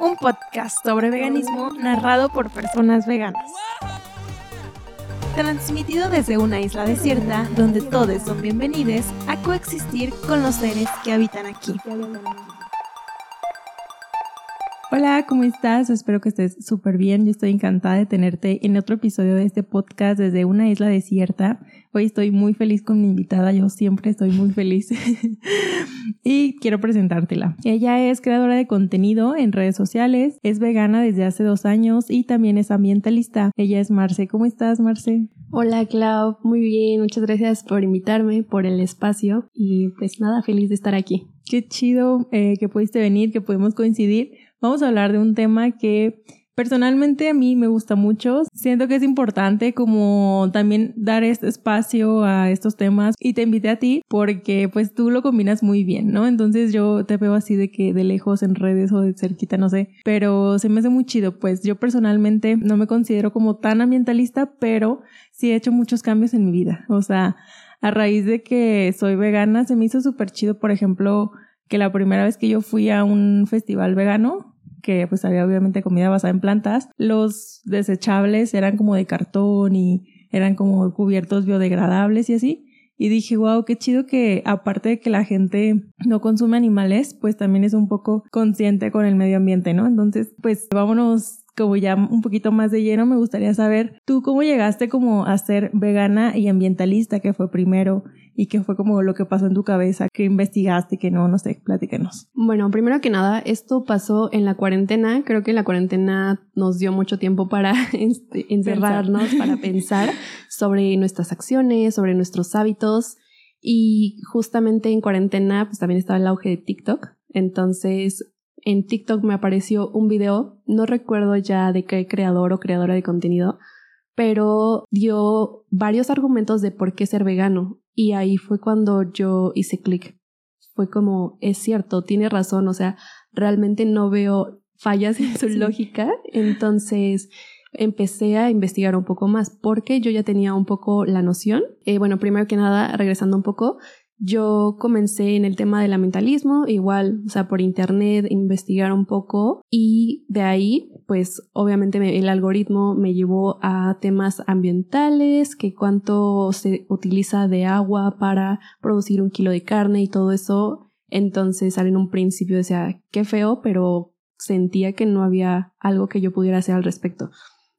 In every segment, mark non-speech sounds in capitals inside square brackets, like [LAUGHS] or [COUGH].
un podcast sobre veganismo narrado por personas veganas. Transmitido desde una isla desierta donde todos son bienvenidos a coexistir con los seres que habitan aquí. Hola, ¿cómo estás? Espero que estés súper bien. Yo estoy encantada de tenerte en otro episodio de este podcast desde una isla desierta. Hoy estoy muy feliz con mi invitada, yo siempre estoy muy feliz. [LAUGHS] y quiero presentártela. Ella es creadora de contenido en redes sociales, es vegana desde hace dos años y también es ambientalista. Ella es Marce. ¿Cómo estás, Marce? Hola, Clau. Muy bien. Muchas gracias por invitarme, por el espacio y pues nada, feliz de estar aquí. Qué chido eh, que pudiste venir, que pudimos coincidir vamos a hablar de un tema que personalmente a mí me gusta mucho. Siento que es importante como también dar este espacio a estos temas y te invité a ti porque pues tú lo combinas muy bien, ¿no? Entonces yo te veo así de que de lejos en redes o de cerquita, no sé, pero se me hace muy chido. Pues yo personalmente no me considero como tan ambientalista, pero sí he hecho muchos cambios en mi vida. O sea, a raíz de que soy vegana, se me hizo súper chido, por ejemplo, que la primera vez que yo fui a un festival vegano, que pues había obviamente comida basada en plantas, los desechables eran como de cartón y eran como cubiertos biodegradables y así. Y dije, wow, qué chido que aparte de que la gente no consume animales, pues también es un poco consciente con el medio ambiente, ¿no? Entonces, pues vámonos como ya un poquito más de lleno, me gustaría saber tú cómo llegaste como a ser vegana y ambientalista, que fue primero y qué fue como lo que pasó en tu cabeza, qué investigaste, que no, no sé, platícanos. Bueno, primero que nada, esto pasó en la cuarentena. Creo que la cuarentena nos dio mucho tiempo para [LAUGHS] este, encerrarnos, para pensar sobre nuestras acciones, sobre nuestros hábitos. Y justamente en cuarentena, pues también estaba el auge de TikTok. Entonces, en TikTok me apareció un video, no recuerdo ya de qué creador o creadora de contenido, pero dio varios argumentos de por qué ser vegano. Y ahí fue cuando yo hice clic. Fue como, es cierto, tiene razón, o sea, realmente no veo fallas en su lógica. Entonces empecé a investigar un poco más porque yo ya tenía un poco la noción. Eh, bueno, primero que nada, regresando un poco, yo comencé en el tema del mentalismo, igual, o sea, por internet, investigar un poco y de ahí, pues obviamente el algoritmo me llevó a temas ambientales, que cuánto se utiliza de agua para producir un kilo de carne y todo eso. Entonces, en un principio decía, qué feo, pero sentía que no había algo que yo pudiera hacer al respecto.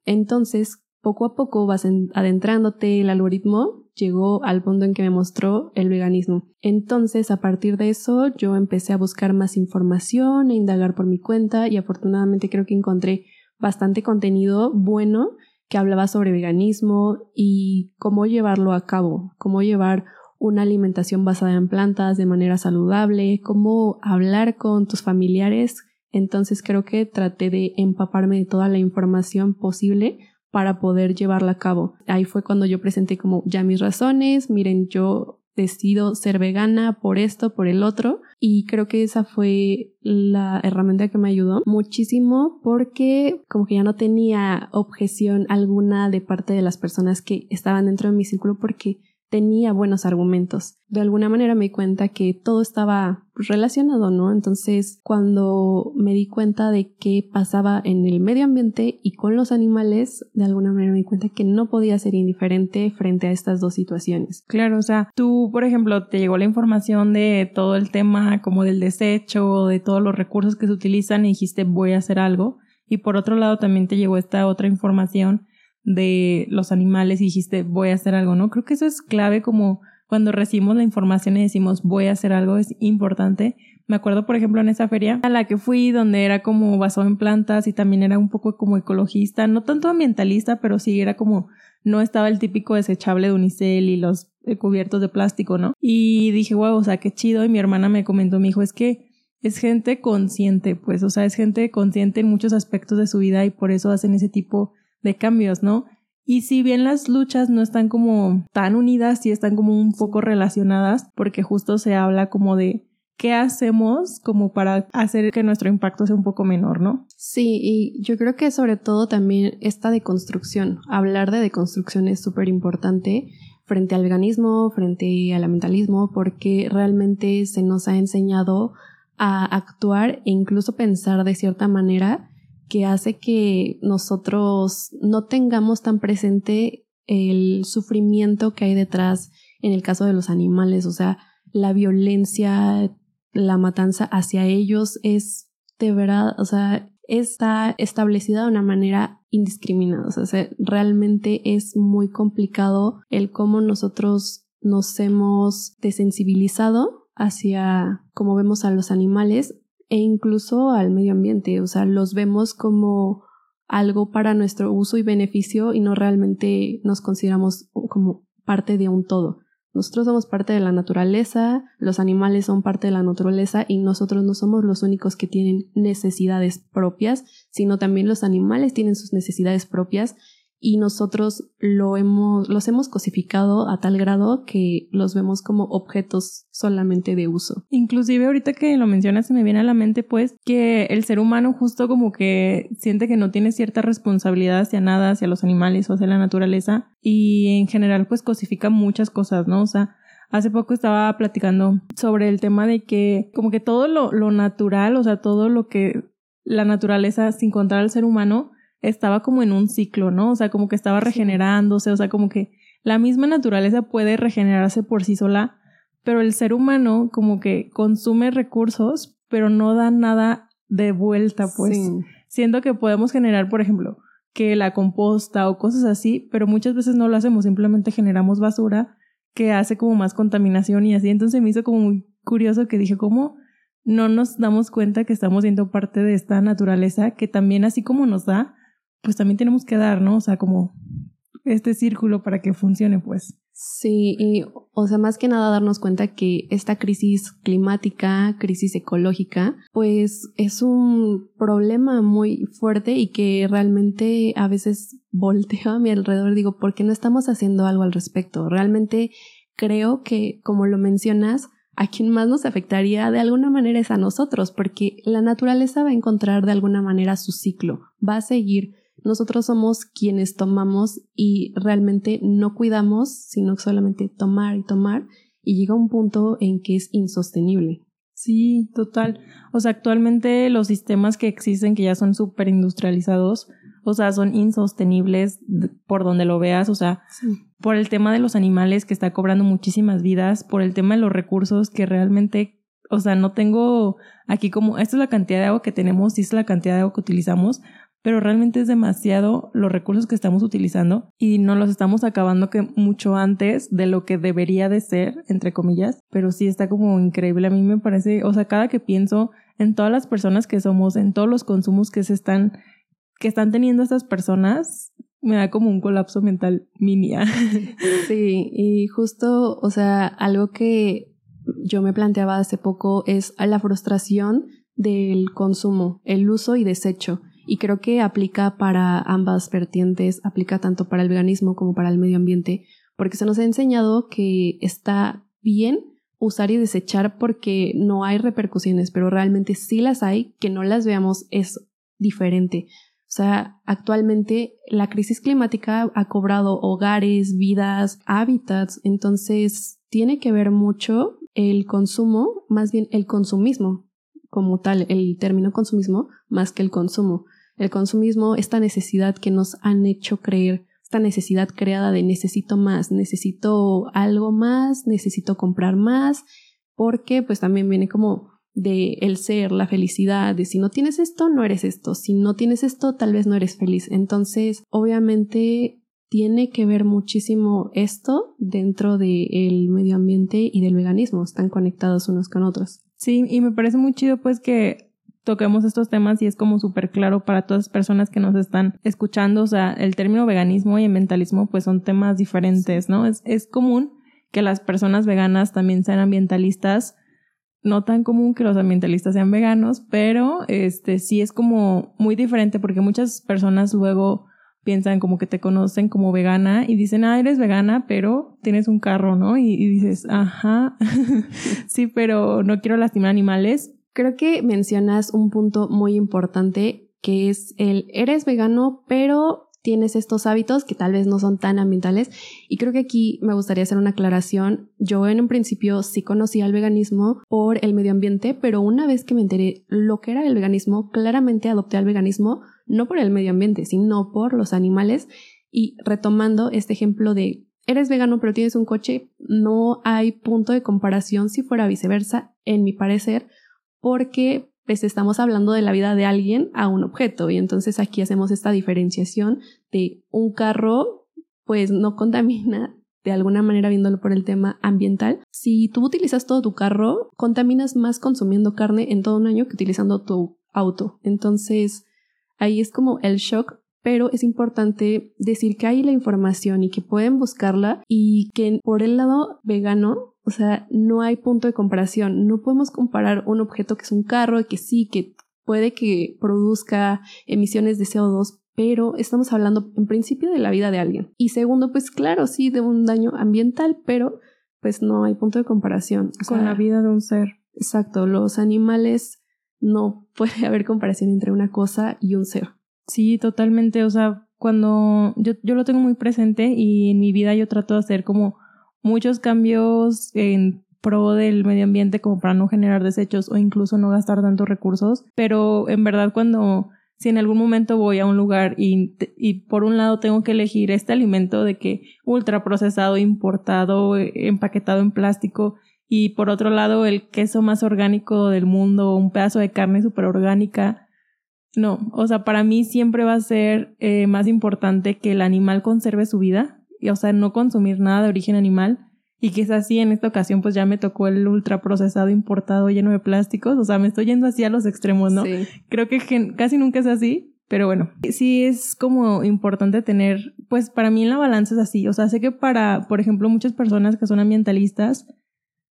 Entonces, poco a poco vas adentrándote el algoritmo llegó al punto en que me mostró el veganismo. Entonces, a partir de eso, yo empecé a buscar más información, a indagar por mi cuenta y afortunadamente creo que encontré bastante contenido bueno que hablaba sobre veganismo y cómo llevarlo a cabo, cómo llevar una alimentación basada en plantas de manera saludable, cómo hablar con tus familiares. Entonces creo que traté de empaparme de toda la información posible para poder llevarla a cabo. Ahí fue cuando yo presenté como ya mis razones, miren, yo decido ser vegana por esto, por el otro, y creo que esa fue la herramienta que me ayudó muchísimo porque como que ya no tenía objeción alguna de parte de las personas que estaban dentro de mi círculo porque tenía buenos argumentos. De alguna manera me di cuenta que todo estaba relacionado, ¿no? Entonces, cuando me di cuenta de qué pasaba en el medio ambiente y con los animales, de alguna manera me di cuenta que no podía ser indiferente frente a estas dos situaciones. Claro, o sea, tú, por ejemplo, te llegó la información de todo el tema como del desecho, de todos los recursos que se utilizan y dijiste voy a hacer algo. Y por otro lado también te llegó esta otra información de los animales y dijiste voy a hacer algo, ¿no? Creo que eso es clave como cuando recibimos la información y decimos voy a hacer algo, es importante. Me acuerdo, por ejemplo, en esa feria a la que fui, donde era como basado en plantas y también era un poco como ecologista, no tanto ambientalista, pero sí era como, no estaba el típico desechable de unicel y los cubiertos de plástico, ¿no? Y dije, wow, o sea, qué chido. Y mi hermana me comentó, me dijo, es que es gente consciente, pues, o sea, es gente consciente en muchos aspectos de su vida y por eso hacen ese tipo de cambios, ¿no? Y si bien las luchas no están como tan unidas, sí están como un poco relacionadas, porque justo se habla como de qué hacemos como para hacer que nuestro impacto sea un poco menor, ¿no? Sí, y yo creo que sobre todo también esta deconstrucción, hablar de deconstrucción es súper importante frente al veganismo, frente al ambientalismo, porque realmente se nos ha enseñado a actuar e incluso pensar de cierta manera que hace que nosotros no tengamos tan presente el sufrimiento que hay detrás en el caso de los animales, o sea, la violencia, la matanza hacia ellos es de verdad, o sea, está establecida de una manera indiscriminada, o sea, realmente es muy complicado el cómo nosotros nos hemos desensibilizado hacia cómo vemos a los animales e incluso al medio ambiente, o sea, los vemos como algo para nuestro uso y beneficio y no realmente nos consideramos como parte de un todo. Nosotros somos parte de la naturaleza, los animales son parte de la naturaleza y nosotros no somos los únicos que tienen necesidades propias, sino también los animales tienen sus necesidades propias y nosotros lo hemos, los hemos cosificado a tal grado que los vemos como objetos solamente de uso. Inclusive ahorita que lo mencionas se me viene a la mente pues que el ser humano justo como que siente que no tiene cierta responsabilidad hacia nada, hacia los animales o hacia la naturaleza y en general pues cosifica muchas cosas, ¿no? O sea, Hace poco estaba platicando sobre el tema de que como que todo lo, lo natural, o sea, todo lo que la naturaleza sin contar al ser humano, estaba como en un ciclo, ¿no? O sea, como que estaba regenerándose, o sea, como que la misma naturaleza puede regenerarse por sí sola, pero el ser humano como que consume recursos, pero no da nada de vuelta, pues. Siendo que podemos generar, por ejemplo, que la composta o cosas así, pero muchas veces no lo hacemos, simplemente generamos basura que hace como más contaminación y así. Entonces me hizo como muy curioso que dije, ¿cómo no nos damos cuenta que estamos siendo parte de esta naturaleza que también así como nos da, pues también tenemos que dar, ¿no? O sea, como este círculo para que funcione, pues. Sí, y o sea, más que nada darnos cuenta que esta crisis climática, crisis ecológica, pues es un problema muy fuerte y que realmente a veces volteo a mi alrededor digo, ¿por qué no estamos haciendo algo al respecto? Realmente creo que, como lo mencionas, a quien más nos afectaría de alguna manera es a nosotros, porque la naturaleza va a encontrar de alguna manera su ciclo, va a seguir nosotros somos quienes tomamos y realmente no cuidamos, sino solamente tomar y tomar y llega un punto en que es insostenible. Sí, total. O sea, actualmente los sistemas que existen, que ya son súper industrializados, o sea, son insostenibles por donde lo veas, o sea, por el tema de los animales que está cobrando muchísimas vidas, por el tema de los recursos que realmente, o sea, no tengo aquí como, esta es la cantidad de agua que tenemos y esta es la cantidad de agua que utilizamos, pero realmente es demasiado los recursos que estamos utilizando y no los estamos acabando que mucho antes de lo que debería de ser, entre comillas, pero sí está como increíble. A mí me parece, o sea, cada que pienso en todas las personas que somos, en todos los consumos que se están, que están teniendo estas personas, me da como un colapso mental mini. [LAUGHS] sí, y justo, o sea, algo que yo me planteaba hace poco es la frustración del consumo, el uso y desecho y creo que aplica para ambas vertientes, aplica tanto para el veganismo como para el medio ambiente, porque se nos ha enseñado que está bien usar y desechar porque no hay repercusiones, pero realmente sí las hay, que no las veamos es diferente. O sea, actualmente la crisis climática ha cobrado hogares, vidas, hábitats, entonces tiene que ver mucho el consumo, más bien el consumismo como tal, el término consumismo, más que el consumo el consumismo, esta necesidad que nos han hecho creer, esta necesidad creada de necesito más, necesito algo más, necesito comprar más, porque pues también viene como de el ser, la felicidad, de si no tienes esto, no eres esto, si no tienes esto, tal vez no eres feliz. Entonces, obviamente tiene que ver muchísimo esto dentro del medio ambiente y del veganismo, están conectados unos con otros. Sí, y me parece muy chido pues que toquemos estos temas y es como súper claro para todas las personas que nos están escuchando. O sea, el término veganismo y ambientalismo pues son temas diferentes, ¿no? Es, es común que las personas veganas también sean ambientalistas. No tan común que los ambientalistas sean veganos, pero este sí es como muy diferente porque muchas personas luego piensan como que te conocen como vegana y dicen, ah, eres vegana, pero tienes un carro, ¿no? Y, y dices, ajá, [LAUGHS] sí, pero no quiero lastimar animales Creo que mencionas un punto muy importante que es el eres vegano, pero tienes estos hábitos que tal vez no son tan ambientales. Y creo que aquí me gustaría hacer una aclaración. Yo en un principio sí conocía el veganismo por el medio ambiente, pero una vez que me enteré lo que era el veganismo, claramente adopté al veganismo no por el medio ambiente, sino por los animales. Y retomando este ejemplo de eres vegano pero tienes un coche, no hay punto de comparación si fuera viceversa, en mi parecer, porque pues estamos hablando de la vida de alguien a un objeto y entonces aquí hacemos esta diferenciación de un carro pues no contamina de alguna manera viéndolo por el tema ambiental. Si tú utilizas todo tu carro, contaminas más consumiendo carne en todo un año que utilizando tu auto. Entonces, ahí es como el shock, pero es importante decir que hay la información y que pueden buscarla y que por el lado vegano o sea, no hay punto de comparación. No podemos comparar un objeto que es un carro, que sí, que puede que produzca emisiones de CO2, pero estamos hablando en principio de la vida de alguien. Y segundo, pues claro, sí, de un daño ambiental, pero pues no hay punto de comparación. Con la vida de un ser. Exacto, los animales no [LAUGHS] puede haber comparación entre una cosa y un ser. Sí, totalmente. O sea, cuando yo, yo lo tengo muy presente y en mi vida yo trato de hacer como muchos cambios en pro del medio ambiente como para no generar desechos o incluso no gastar tantos recursos, pero en verdad cuando si en algún momento voy a un lugar y, y por un lado tengo que elegir este alimento de que ultra procesado, importado, empaquetado en plástico y por otro lado el queso más orgánico del mundo, un pedazo de carne súper orgánica, no, o sea, para mí siempre va a ser eh, más importante que el animal conserve su vida o sea, no consumir nada de origen animal. Y que es así, en esta ocasión pues ya me tocó el ultraprocesado importado lleno de plásticos. O sea, me estoy yendo así a los extremos, ¿no? Sí. Creo que casi nunca es así, pero bueno, sí es como importante tener, pues para mí en la balanza es así. O sea, sé que para, por ejemplo, muchas personas que son ambientalistas,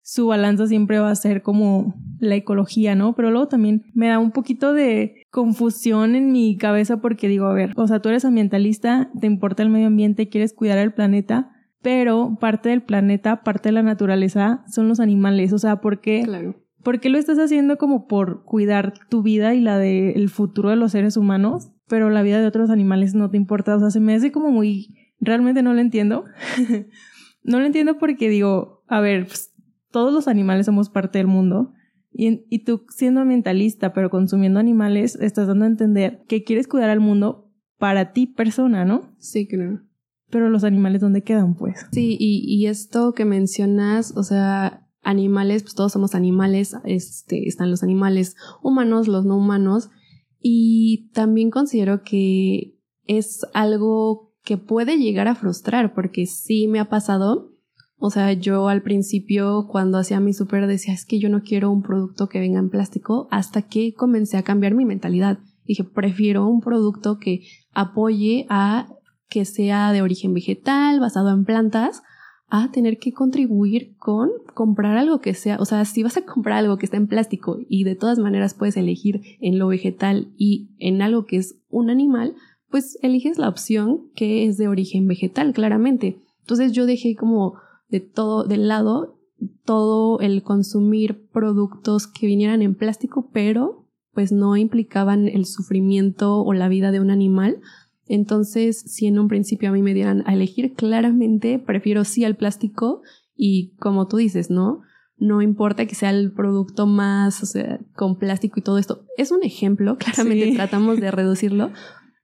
su balanza siempre va a ser como la ecología, ¿no? Pero luego también me da un poquito de confusión en mi cabeza porque digo, a ver, o sea, tú eres ambientalista, te importa el medio ambiente, quieres cuidar el planeta, pero parte del planeta, parte de la naturaleza son los animales, o sea, ¿por qué? Claro. ¿Por qué lo estás haciendo como por cuidar tu vida y la del futuro de los seres humanos? Pero la vida de otros animales no te importa, o sea, se me hace como muy... Realmente no lo entiendo. [LAUGHS] no lo entiendo porque digo, a ver, pues, todos los animales somos parte del mundo. Y, y, tú siendo ambientalista, pero consumiendo animales, estás dando a entender que quieres cuidar al mundo para ti persona, ¿no? Sí, creo. Pero los animales, ¿dónde quedan, pues? Sí, y, y esto que mencionas, o sea, animales, pues todos somos animales, este, están los animales humanos, los no humanos, y también considero que es algo que puede llegar a frustrar, porque sí me ha pasado o sea, yo al principio cuando hacía mi súper decía, es que yo no quiero un producto que venga en plástico hasta que comencé a cambiar mi mentalidad. Dije, prefiero un producto que apoye a que sea de origen vegetal, basado en plantas, a tener que contribuir con comprar algo que sea, o sea, si vas a comprar algo que está en plástico y de todas maneras puedes elegir en lo vegetal y en algo que es un animal, pues eliges la opción que es de origen vegetal, claramente. Entonces yo dejé como de todo, del lado, todo el consumir productos que vinieran en plástico, pero pues no implicaban el sufrimiento o la vida de un animal. Entonces, si en un principio a mí me dieran a elegir, claramente prefiero sí al plástico y como tú dices, ¿no? No importa que sea el producto más, o sea, con plástico y todo esto. Es un ejemplo, [LAUGHS] claramente tratamos de reducirlo,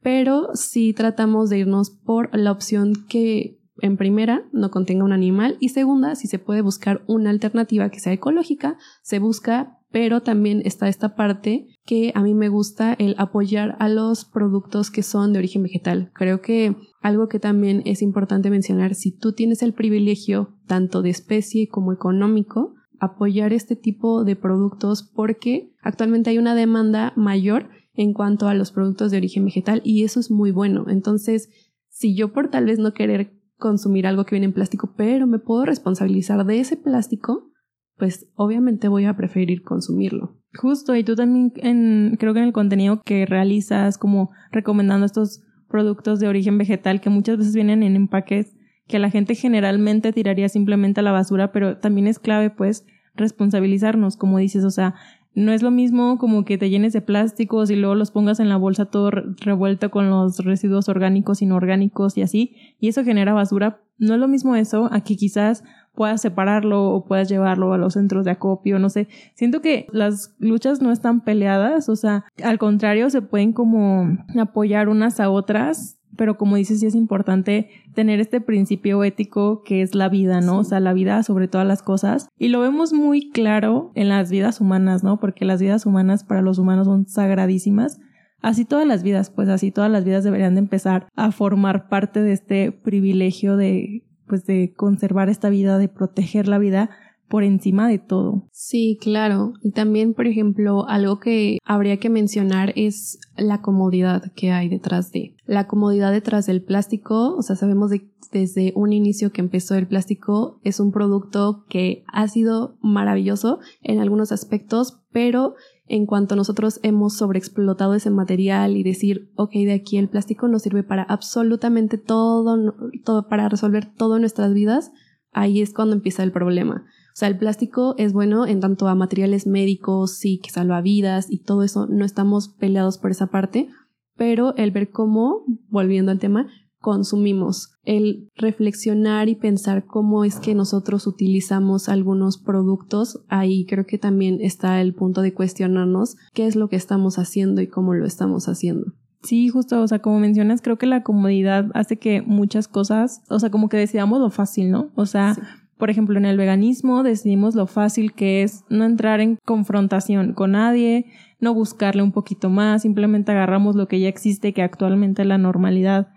pero sí tratamos de irnos por la opción que en primera, no contenga un animal y segunda, si se puede buscar una alternativa que sea ecológica, se busca, pero también está esta parte que a mí me gusta el apoyar a los productos que son de origen vegetal. Creo que algo que también es importante mencionar, si tú tienes el privilegio tanto de especie como económico, apoyar este tipo de productos porque actualmente hay una demanda mayor en cuanto a los productos de origen vegetal y eso es muy bueno. Entonces, si yo por tal vez no querer consumir algo que viene en plástico, pero me puedo responsabilizar de ese plástico, pues obviamente voy a preferir consumirlo. Justo, y tú también en, creo que en el contenido que realizas, como recomendando estos productos de origen vegetal que muchas veces vienen en empaques que la gente generalmente tiraría simplemente a la basura, pero también es clave pues responsabilizarnos, como dices, o sea, no es lo mismo como que te llenes de plásticos y luego los pongas en la bolsa todo revuelto con los residuos orgánicos, inorgánicos y así, y eso genera basura. No es lo mismo eso a que quizás puedas separarlo o puedas llevarlo a los centros de acopio, no sé. Siento que las luchas no están peleadas, o sea, al contrario, se pueden como apoyar unas a otras pero como dices, sí es importante tener este principio ético que es la vida, ¿no? O sea, la vida sobre todas las cosas. Y lo vemos muy claro en las vidas humanas, ¿no? Porque las vidas humanas para los humanos son sagradísimas. Así todas las vidas, pues así todas las vidas deberían de empezar a formar parte de este privilegio de, pues de conservar esta vida, de proteger la vida, por encima de todo. Sí, claro. Y también, por ejemplo, algo que habría que mencionar es la comodidad que hay detrás de. La comodidad detrás del plástico, o sea, sabemos desde un inicio que empezó el plástico, es un producto que ha sido maravilloso en algunos aspectos, pero en cuanto nosotros hemos sobreexplotado ese material y decir, ok, de aquí el plástico nos sirve para absolutamente todo, todo para resolver todo en nuestras vidas, ahí es cuando empieza el problema. O sea, el plástico es bueno en tanto a materiales médicos, sí, que salva vidas y todo eso, no estamos peleados por esa parte, pero el ver cómo, volviendo al tema, consumimos, el reflexionar y pensar cómo es que nosotros utilizamos algunos productos, ahí creo que también está el punto de cuestionarnos qué es lo que estamos haciendo y cómo lo estamos haciendo. Sí, justo, o sea, como mencionas, creo que la comodidad hace que muchas cosas, o sea, como que decidamos lo fácil, ¿no? O sea, por ejemplo, en el veganismo decidimos lo fácil que es no entrar en confrontación con nadie, no buscarle un poquito más, simplemente agarramos lo que ya existe, que actualmente la normalidad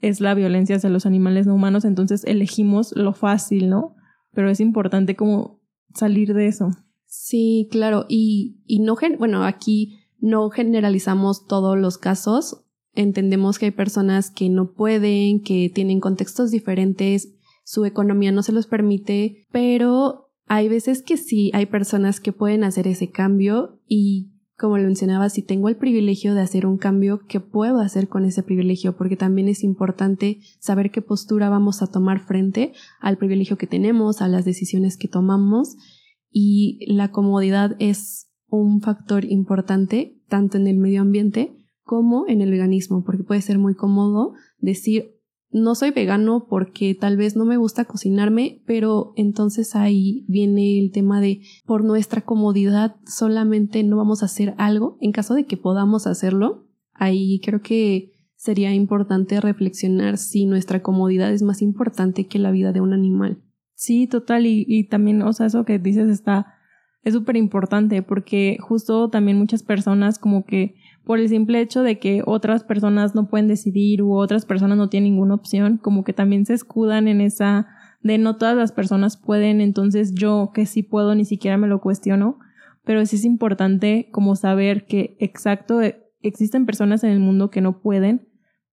es la violencia hacia los animales no humanos, entonces elegimos lo fácil, ¿no? Pero es importante como salir de eso. Sí, claro, y, no, bueno, aquí no generalizamos todos los casos, entendemos que hay personas que no pueden, que tienen contextos diferentes su economía no se los permite, pero hay veces que sí, hay personas que pueden hacer ese cambio y como lo mencionaba, si tengo el privilegio de hacer un cambio, ¿qué puedo hacer con ese privilegio? Porque también es importante saber qué postura vamos a tomar frente al privilegio que tenemos, a las decisiones que tomamos y la comodidad es un factor importante tanto en el medio ambiente como en el veganismo, porque puede ser muy cómodo decir, no soy vegano porque tal vez no me gusta cocinarme, pero entonces ahí viene el tema de por nuestra comodidad solamente no vamos a hacer algo. En caso de que podamos hacerlo, ahí creo que sería importante reflexionar si nuestra comodidad es más importante que la vida de un animal. Sí, total. Y, también, o sea, eso que dices está, es súper importante porque justo también muchas personas como que por el simple hecho de que otras personas no pueden decidir u otras personas no tienen ninguna opción, como que también se escudan en esa de no todas las personas pueden, entonces yo que sí puedo ni siquiera me lo cuestiono, pero sí es importante como saber que exacto eh, existen personas en el mundo que no pueden,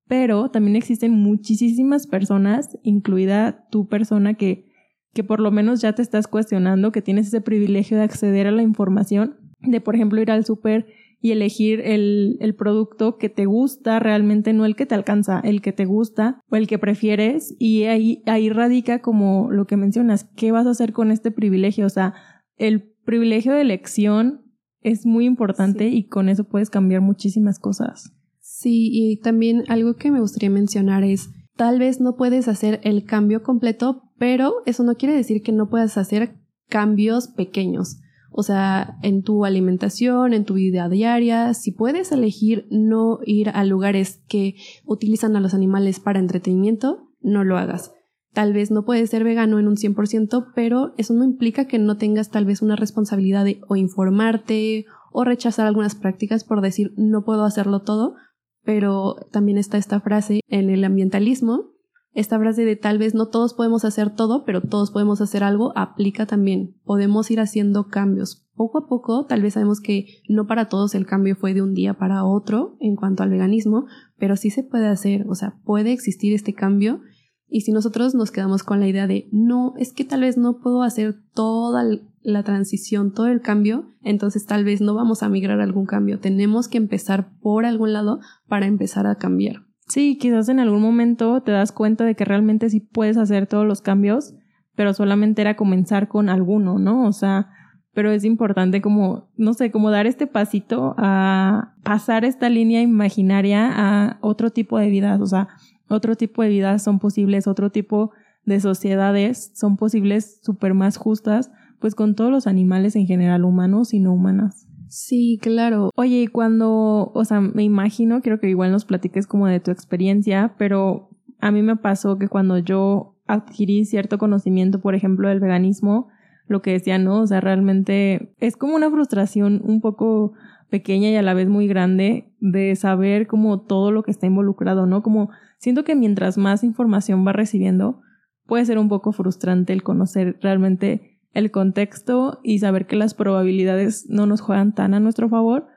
pero también existen muchísimas personas, incluida tu persona que que por lo menos ya te estás cuestionando, que tienes ese privilegio de acceder a la información, de por ejemplo ir al súper y elegir el, el, producto que te gusta realmente, no el que te alcanza, el que te gusta o el que prefieres. Y ahí, ahí radica como lo que mencionas, ¿qué vas a hacer con este privilegio? O sea, el privilegio de elección es muy importante y con eso puedes cambiar muchísimas cosas. Sí, y también algo que me gustaría mencionar es, tal vez no puedes hacer el cambio completo, pero eso no quiere decir que no puedas hacer cambios pequeños. O sea, en tu alimentación, en tu vida diaria, si puedes elegir no ir a lugares que utilizan a los animales para entretenimiento, no lo hagas. Tal vez no puedes ser vegano en un 100%, pero eso no implica que no tengas tal vez una responsabilidad de o informarte o rechazar algunas prácticas por decir no puedo hacerlo todo, pero también está esta frase en el ambientalismo esta frase de tal vez no todos podemos hacer todo, pero todos podemos hacer algo, aplica también. Podemos ir haciendo cambios. Poco a poco, tal vez sabemos que no para todos el cambio fue de un día para otro en cuanto al veganismo, pero sí se puede hacer, o sea, puede existir este cambio. Y si nosotros nos quedamos con la idea de no, es que tal vez no puedo hacer toda la transición, todo el cambio, entonces tal vez no vamos a migrar a algún cambio. Tenemos que empezar por algún lado para empezar a cambiar. Sí, quizás en algún momento te das cuenta de que realmente sí puedes hacer todos los cambios, pero solamente era comenzar con alguno, ¿no? O sea, pero es importante como, no sé, como dar este pasito a pasar esta línea imaginaria a otro tipo de vidas, o sea, otro tipo de vidas son posibles, otro tipo de sociedades son posibles súper más justas, pues con todos los animales en general, humanos y no humanas. Sí, claro. Oye, y cuando, o sea, me imagino, quiero que igual nos platiques como de tu experiencia, pero a mí me pasó que cuando yo adquirí cierto conocimiento, por ejemplo, del veganismo, lo que decía, ¿no? O sea, realmente es como una frustración un poco pequeña y a la vez muy grande de saber como todo lo que está involucrado, ¿no? Como siento que mientras más información va recibiendo, puede ser un poco frustrante el conocer realmente el contexto y saber que las probabilidades no nos juegan tan a nuestro favor,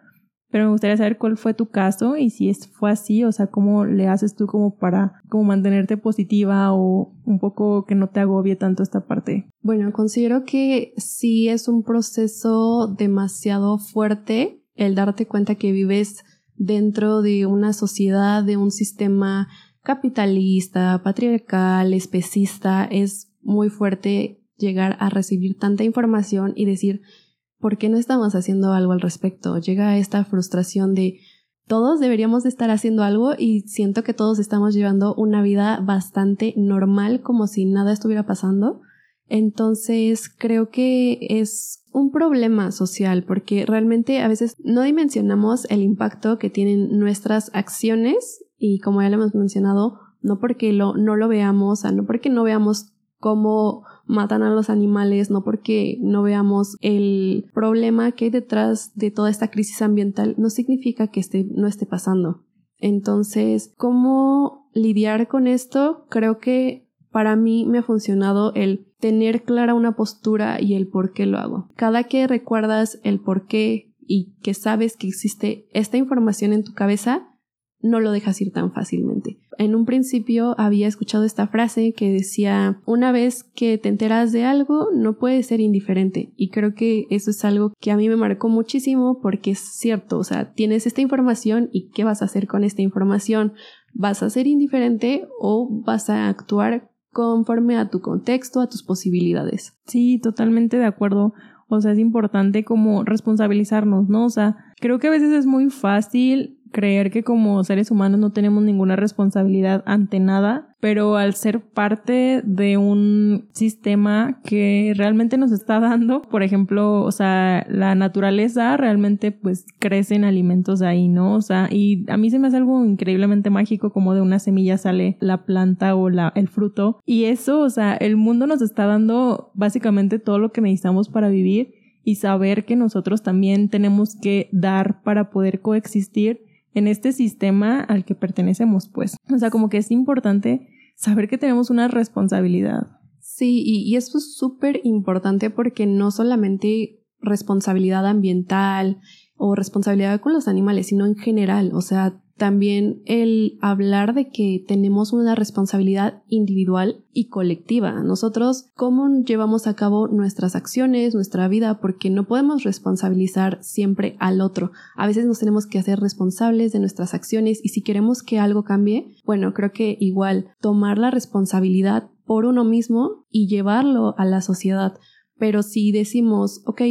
pero me gustaría saber cuál fue tu caso y si fue así, o sea, cómo le haces tú como para como mantenerte positiva o un poco que no te agobie tanto esta parte. Bueno, considero que sí es un proceso demasiado fuerte el darte cuenta que vives dentro de una sociedad, de un sistema capitalista, patriarcal, especista, es muy fuerte llegar a recibir tanta información y decir, ¿por qué no estamos haciendo algo al respecto? Llega esta frustración de todos deberíamos de estar haciendo algo y siento que todos estamos llevando una vida bastante normal como si nada estuviera pasando. Entonces creo que es un problema social porque realmente a veces no dimensionamos el impacto que tienen nuestras acciones y como ya lo hemos mencionado, no porque lo, no lo veamos, o sea, no porque no veamos cómo matan a los animales, no porque no veamos el problema que hay detrás de toda esta crisis ambiental, no significa que este, no esté pasando. Entonces, ¿cómo lidiar con esto? Creo que para mí me ha funcionado el tener clara una postura y el por qué lo hago. Cada que recuerdas el por qué y que sabes que existe esta información en tu cabeza, no lo dejas ir tan fácilmente. En un principio había escuchado esta frase que decía, una vez que te enteras de algo, no puedes ser indiferente. Y creo que eso es algo que a mí me marcó muchísimo porque es cierto, o sea, tienes esta información y ¿qué vas a hacer con esta información? ¿Vas a ser indiferente o vas a actuar conforme a tu contexto, a tus posibilidades? Sí, totalmente de acuerdo. O sea, es importante como responsabilizarnos, ¿no? O sea, creo que a veces es muy fácil creer que como seres humanos no tenemos ninguna responsabilidad ante nada, pero al ser parte de un sistema que realmente nos está dando, por ejemplo, o sea, la naturaleza realmente pues crecen alimentos ahí, ¿no? O sea, y a mí se me hace algo increíblemente mágico como de una semilla sale la planta o la, el fruto y eso, o sea, el mundo nos está dando básicamente todo lo que necesitamos para vivir y saber que nosotros también tenemos que dar para poder coexistir en este sistema al que pertenecemos, pues. O sea, como que es importante saber que tenemos una responsabilidad. Sí, y, esto es súper importante porque no solamente responsabilidad ambiental o responsabilidad con los animales, sino en general, o sea, también el hablar de que tenemos una responsabilidad individual y colectiva. Nosotros, ¿cómo llevamos a cabo nuestras acciones, nuestra vida? Porque no podemos responsabilizar siempre al otro. A veces nos tenemos que hacer responsables de nuestras acciones y si queremos que algo cambie, bueno, creo que igual tomar la responsabilidad por uno mismo y llevarlo a la sociedad. Pero si decimos, ok,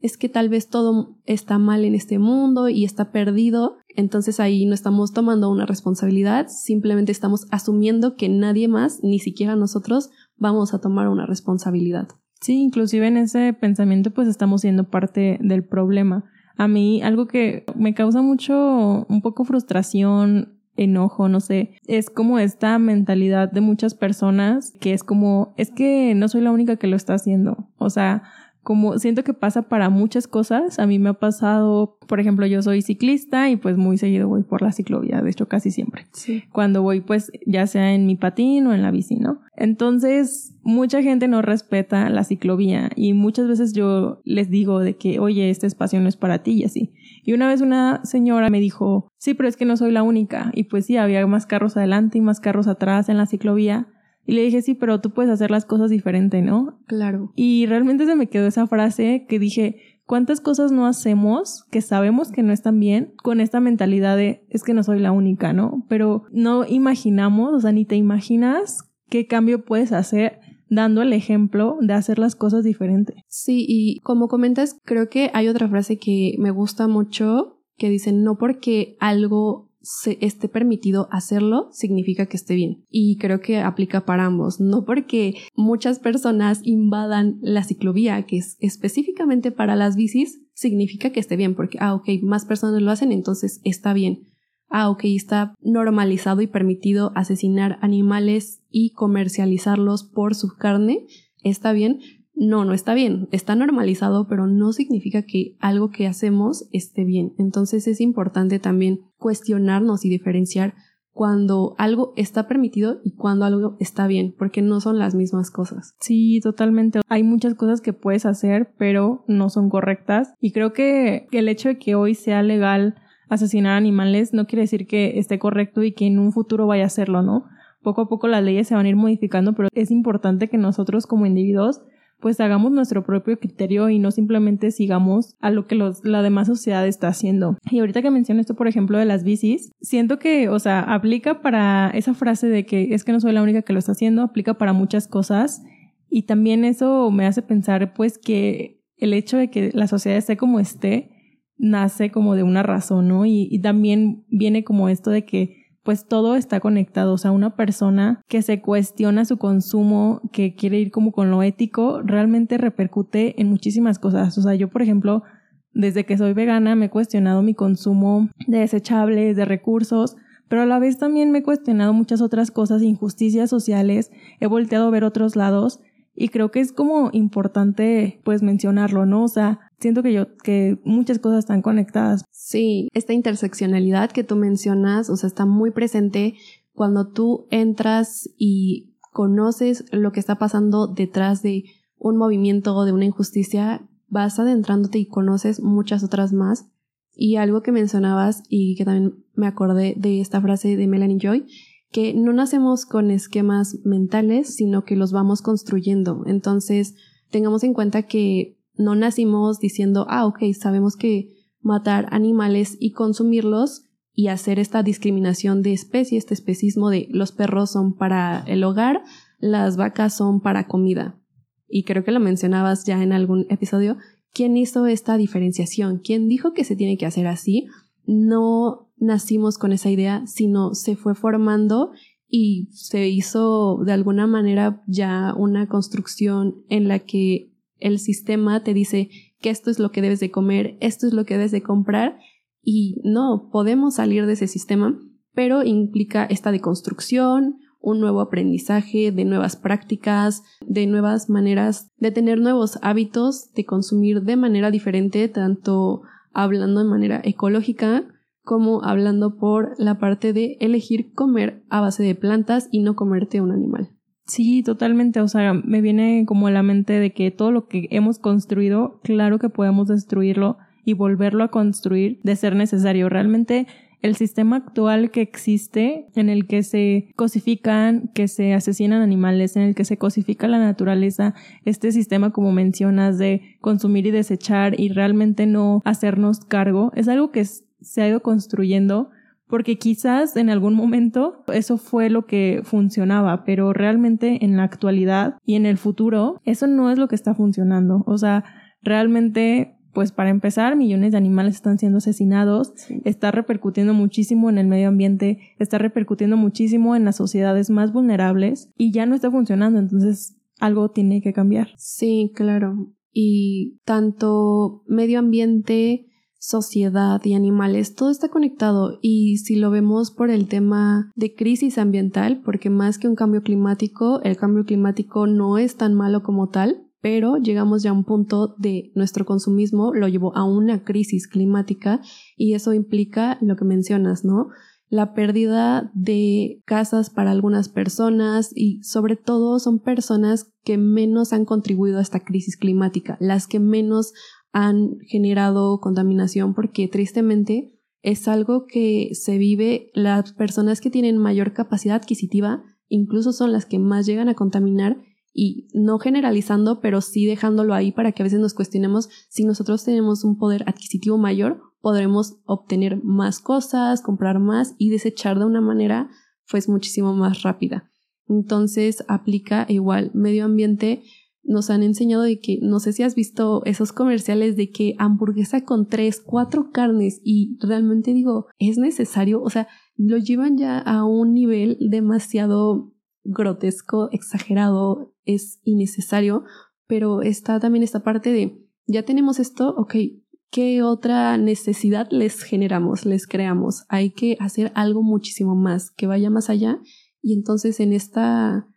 es que tal vez todo está mal en este mundo y está perdido, entonces ahí no estamos tomando una responsabilidad, simplemente estamos asumiendo que nadie más, ni siquiera nosotros, vamos a tomar una responsabilidad. Sí, inclusive en ese pensamiento pues estamos siendo parte del problema. A mí algo que me causa mucho, un poco frustración, enojo, no sé, es como esta mentalidad de muchas personas que es como, es que no soy la única que lo está haciendo. O sea, como siento que pasa para muchas cosas. A mí me ha pasado, por ejemplo, yo soy ciclista y pues muy seguido voy por la ciclovía, de hecho casi siempre. Sí. Cuando voy pues ya sea en mi patín o en la bici, ¿no? Entonces, mucha gente no respeta la ciclovía y muchas veces yo les digo de que, oye, este espacio no es para ti y así. Y una vez una señora me dijo, sí, pero es que no soy la única. Y pues sí, había más carros adelante y más carros atrás en la ciclovía. Y le dije, sí, pero tú puedes hacer las cosas diferente, ¿no? Claro. Y realmente se me quedó esa frase que dije, ¿cuántas cosas no hacemos que sabemos que no están bien con esta mentalidad de es que no soy la única, ¿no? Pero no imaginamos, o sea, ni te imaginas qué cambio puedes hacer dando el ejemplo de hacer las cosas diferente. Sí, y como comentas, creo que hay otra frase que me gusta mucho que dice, no porque algo se esté permitido hacerlo, significa que esté bien. Y creo que aplica para ambos. No porque muchas personas invadan la ciclovía, que es específicamente para las bicis, significa que esté bien, porque, ah, ok, más personas lo hacen, entonces está bien. Ah, ok, está normalizado y permitido asesinar animales y comercializarlos por su carne, está bien, no, no está bien, está normalizado, pero no significa que algo que hacemos esté bien. Entonces es importante también cuestionarnos y diferenciar cuando algo está permitido y cuando algo está bien, porque no son las mismas cosas. Sí, totalmente. Hay muchas cosas que puedes hacer, pero no son correctas. Y creo que el hecho de que hoy sea legal asesinar animales no quiere decir que esté correcto y que en un futuro vaya a serlo, ¿no? Poco a poco las leyes se van a ir modificando, pero es importante que nosotros como individuos pues hagamos nuestro propio criterio y no simplemente sigamos a lo que la demás sociedad está haciendo. Y ahorita que menciono esto, por ejemplo, de las bicis, siento que, o sea, aplica para esa frase de que es que no soy la única que lo está haciendo, aplica para muchas cosas. Y también eso me hace pensar, pues, que el hecho de que la sociedad esté como esté, nace como de una razón, ¿no? Y también viene como esto de que pues todo está conectado. O sea, una persona que se cuestiona su consumo, que quiere ir como con lo ético, realmente repercute en muchísimas cosas. O sea, yo, por ejemplo, desde que soy vegana me he cuestionado mi consumo de desechables, de recursos, pero a la vez también me he cuestionado muchas otras cosas, injusticias sociales, he volteado a ver otros lados y creo que es como importante pues mencionarlo, ¿no? O sea, siento que yo, que muchas cosas están conectadas. Sí, esta interseccionalidad que tú mencionas, o sea, está muy presente cuando tú entras y conoces lo que está pasando detrás de un movimiento o de una injusticia, vas adentrándote y conoces muchas otras más. Y algo que mencionabas y que también me acordé de esta frase de Melanie Joy, que no nacemos con esquemas mentales, sino que los vamos construyendo. Entonces, tengamos en cuenta que no nacimos diciendo, ah, ok, sabemos que matar animales y consumirlos y hacer esta discriminación de especie, este especismo de los perros son para el hogar, las vacas son para comida. Y creo que lo mencionabas ya en algún episodio. ¿Quién hizo esta diferenciación? ¿Quién dijo que se tiene que hacer así? No nacimos con esa idea, sino se fue formando y se hizo de alguna manera ya una construcción en la que el sistema te dice que esto es lo que debes de comer, esto es lo que debes de comprar y no, podemos salir de ese sistema, pero implica esta deconstrucción, un nuevo aprendizaje, de nuevas prácticas, de nuevas maneras de tener nuevos hábitos, de consumir de manera diferente, tanto hablando de manera ecológica como hablando por la parte de elegir comer a base de plantas y no comerte un animal. Sí, totalmente. O sea, me viene como a la mente de que todo lo que hemos construido, claro que podemos destruirlo y volverlo a construir de ser necesario. Realmente el sistema actual que existe, en el que se cosifican, que se asesinan animales, en el que se cosifica la naturaleza, este sistema, como mencionas, de consumir y desechar y realmente no hacernos cargo, es algo que se ha ido construyendo porque quizás en algún momento eso fue lo que funcionaba, pero realmente en la actualidad y en el futuro eso no es lo que está funcionando. O sea, realmente pues para empezar, millones de animales están siendo asesinados, está repercutiendo muchísimo en el medio ambiente, está repercutiendo muchísimo en las sociedades más vulnerables y ya no está funcionando, entonces algo tiene que cambiar. Sí, claro. Y tanto medio ambiente, sociedad y animales, todo está conectado y si lo vemos por el tema de crisis ambiental, porque más que un cambio climático, el cambio climático no es tan malo como tal, pero llegamos ya a un punto de nuestro consumismo lo llevó a una crisis climática y eso implica lo que mencionas, ¿no? La pérdida de casas para algunas personas y sobre todo son personas que menos han contribuido a esta crisis climática, las que menos han generado contaminación porque tristemente es algo que se vive, las personas que tienen mayor capacidad adquisitiva incluso son las que más llegan a contaminar y no generalizando, pero sí dejándolo ahí para que a veces nos cuestionemos si nosotros tenemos un poder adquisitivo mayor, podremos obtener más cosas, comprar más y desechar de una manera pues muchísimo más rápida. Entonces aplica igual medio ambiente. Nos han enseñado de que, no sé si has visto esos comerciales de que hamburguesa con tres, cuatro carnes y realmente digo, es necesario, o sea, lo llevan ya a un nivel demasiado grotesco, exagerado, es innecesario, pero está también esta parte de, ya tenemos esto, ok, ¿qué otra necesidad les generamos, les creamos? Hay que hacer algo muchísimo más, que vaya más allá y entonces en esta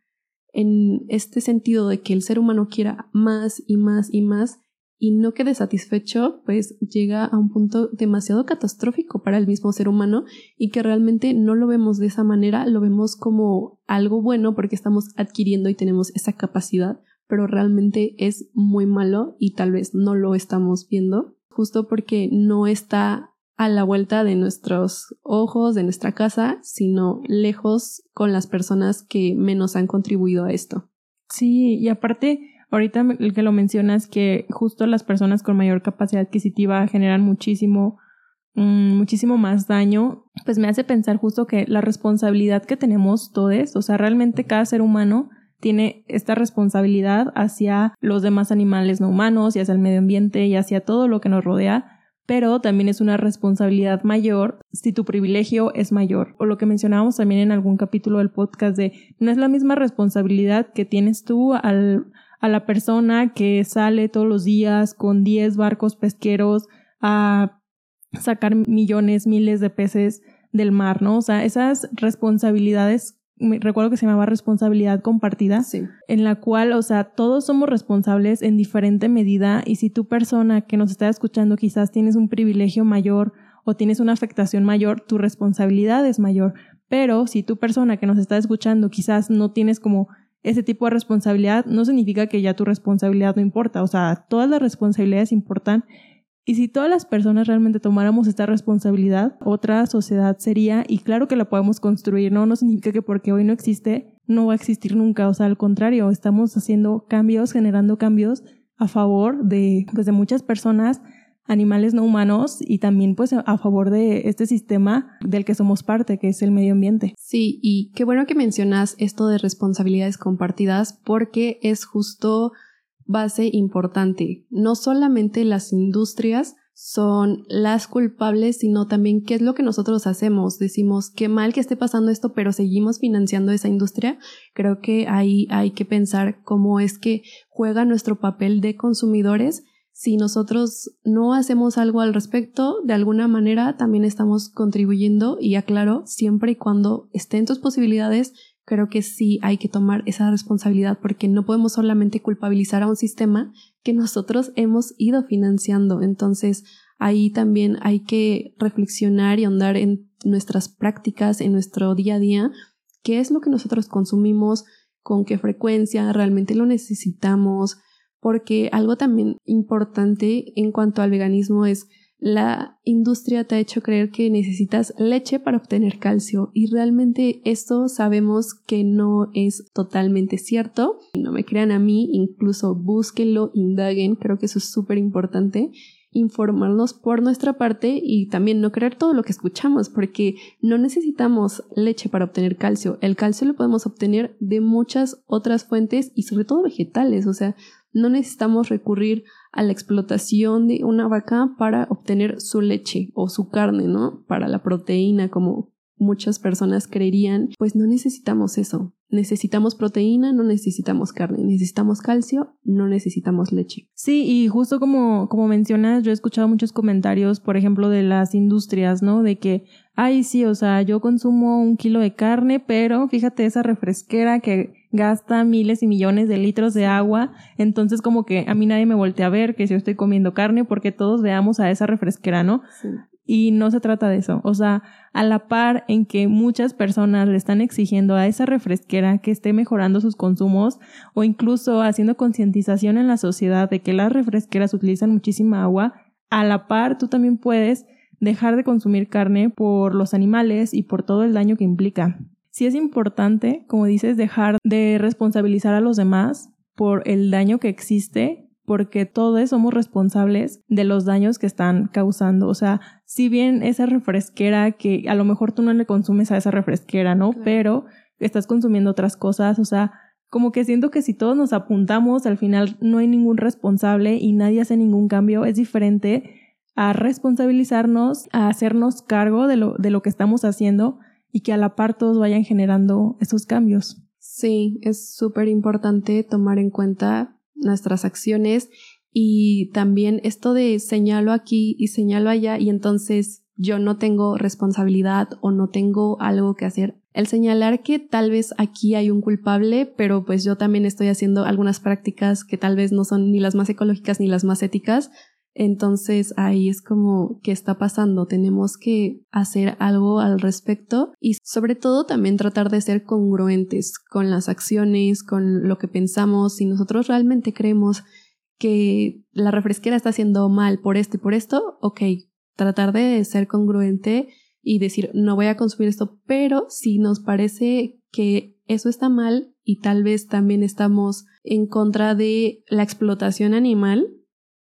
en este sentido de que el ser humano quiera más y más y más y no quede satisfecho, pues llega a un punto demasiado catastrófico para el mismo ser humano y que realmente no lo vemos de esa manera, lo vemos como algo bueno porque estamos adquiriendo y tenemos esa capacidad, pero realmente es muy malo y tal vez no lo estamos viendo, justo porque no está a la vuelta de nuestros ojos, de nuestra casa, sino lejos con las personas que menos han contribuido a esto. Sí, y aparte, ahorita el que lo mencionas, que justo las personas con mayor capacidad adquisitiva generan muchísimo, mm, muchísimo más daño, pues me hace pensar justo que la responsabilidad que tenemos todos, o sea, realmente cada ser humano tiene esta responsabilidad hacia los demás animales no humanos y hacia el medio ambiente y hacia todo lo que nos rodea, pero también es una responsabilidad mayor si tu privilegio es mayor. O lo que mencionábamos también en algún capítulo del podcast de no es la misma responsabilidad que tienes tú al, a la persona que sale todos los días con 10 barcos pesqueros a sacar millones, miles de peces del mar, ¿no? O sea, esas responsabilidades recuerdo que se llamaba responsabilidad compartida, en la cual, o sea, todos somos responsables en diferente medida y si tu persona que nos está escuchando quizás tienes un privilegio mayor o tienes una afectación mayor, tu responsabilidad es mayor. Pero si tu persona que nos está escuchando quizás no tienes como ese tipo de responsabilidad, no significa que ya tu responsabilidad no importa. O sea, todas las responsabilidades importan y si todas las personas realmente tomáramos esta responsabilidad, otra sociedad sería, y claro que la podemos construir, ¿no? No significa que porque hoy no existe, no va a existir nunca. O sea, al contrario, estamos haciendo cambios, generando cambios a favor de, pues, de muchas personas, animales no humanos y también pues a favor de este sistema del que somos parte, que es el medio ambiente. Sí, y qué bueno que mencionas esto de responsabilidades compartidas porque es justo base importante. No solamente las industrias son las culpables, sino también qué es lo que nosotros hacemos. Decimos, qué mal que esté pasando esto, pero seguimos financiando esa industria. Creo que ahí hay que pensar cómo es que juega nuestro papel de consumidores. Si nosotros no hacemos algo al respecto, de alguna manera también estamos contribuyendo y aclaro, siempre y cuando estén tus posibilidades, creo que sí hay que tomar esa responsabilidad porque no podemos solamente culpabilizar a un sistema que nosotros hemos ido financiando. Entonces, ahí también hay que reflexionar y ahondar en nuestras prácticas, en nuestro día a día, qué es lo que nosotros consumimos, con qué frecuencia realmente lo necesitamos, porque algo también importante en cuanto al veganismo es la industria te ha hecho creer que necesitas leche para obtener calcio y realmente esto sabemos que no es totalmente cierto. No me crean a mí, incluso búsquenlo, indaguen, creo que eso es súper importante informarnos por nuestra parte y también no creer todo lo que escuchamos porque no necesitamos leche para obtener calcio. El calcio lo podemos obtener de muchas otras fuentes y sobre todo vegetales, o sea, no necesitamos recurrir a la explotación de una vaca para obtener su leche o su carne, ¿no? Para la proteína, como muchas personas creerían, pues no necesitamos eso. Necesitamos proteína, no necesitamos carne, necesitamos calcio, no necesitamos leche. Sí, y justo como, como mencionas, yo he escuchado muchos comentarios, por ejemplo, de las industrias, ¿no? De que, ay, sí, o sea, yo consumo un kilo de carne, pero fíjate esa refresquera que gasta miles y millones de litros de agua, entonces como que a mí nadie me voltea a ver que si yo estoy comiendo carne porque todos veamos a esa refresquera, ¿no? Sí. Y no se trata de eso. O sea, a la par en que muchas personas le están exigiendo a esa refresquera que esté mejorando sus consumos o incluso haciendo concientización en la sociedad de que las refresqueras utilizan muchísima agua, a la par tú también puedes dejar de consumir carne por los animales y por todo el daño que implica. Sí es importante, como dices, dejar de responsabilizar a los demás por el daño que existe porque todos somos responsables de los daños que están causando. O sea, si bien esa refresquera que a lo mejor tú no le consumes a esa refresquera, ¿no? Pero estás consumiendo otras cosas, o sea, como que siento que si todos nos apuntamos, al final no hay ningún responsable y nadie hace ningún cambio, es diferente a responsabilizarnos, a hacernos cargo de lo, de lo que estamos haciendo y que a la par todos vayan generando esos cambios. Sí, es súper importante tomar en cuenta nuestras acciones y también esto de señalo aquí y señalo allá y entonces yo no tengo responsabilidad o no tengo algo que hacer. El señalar que tal vez aquí hay un culpable, pero pues yo también estoy haciendo algunas prácticas que tal vez no son ni las más ecológicas ni las más éticas, entonces ahí es como, ¿qué está pasando? Tenemos que hacer algo al respecto y sobre todo también tratar de ser congruentes con las acciones, con lo que pensamos. Si nosotros realmente creemos que la refresquera está haciendo mal por esto y por esto, ok, tratar de ser congruente y decir, no voy a consumir esto, pero si nos parece que eso está mal y tal vez también estamos en contra de la explotación animal,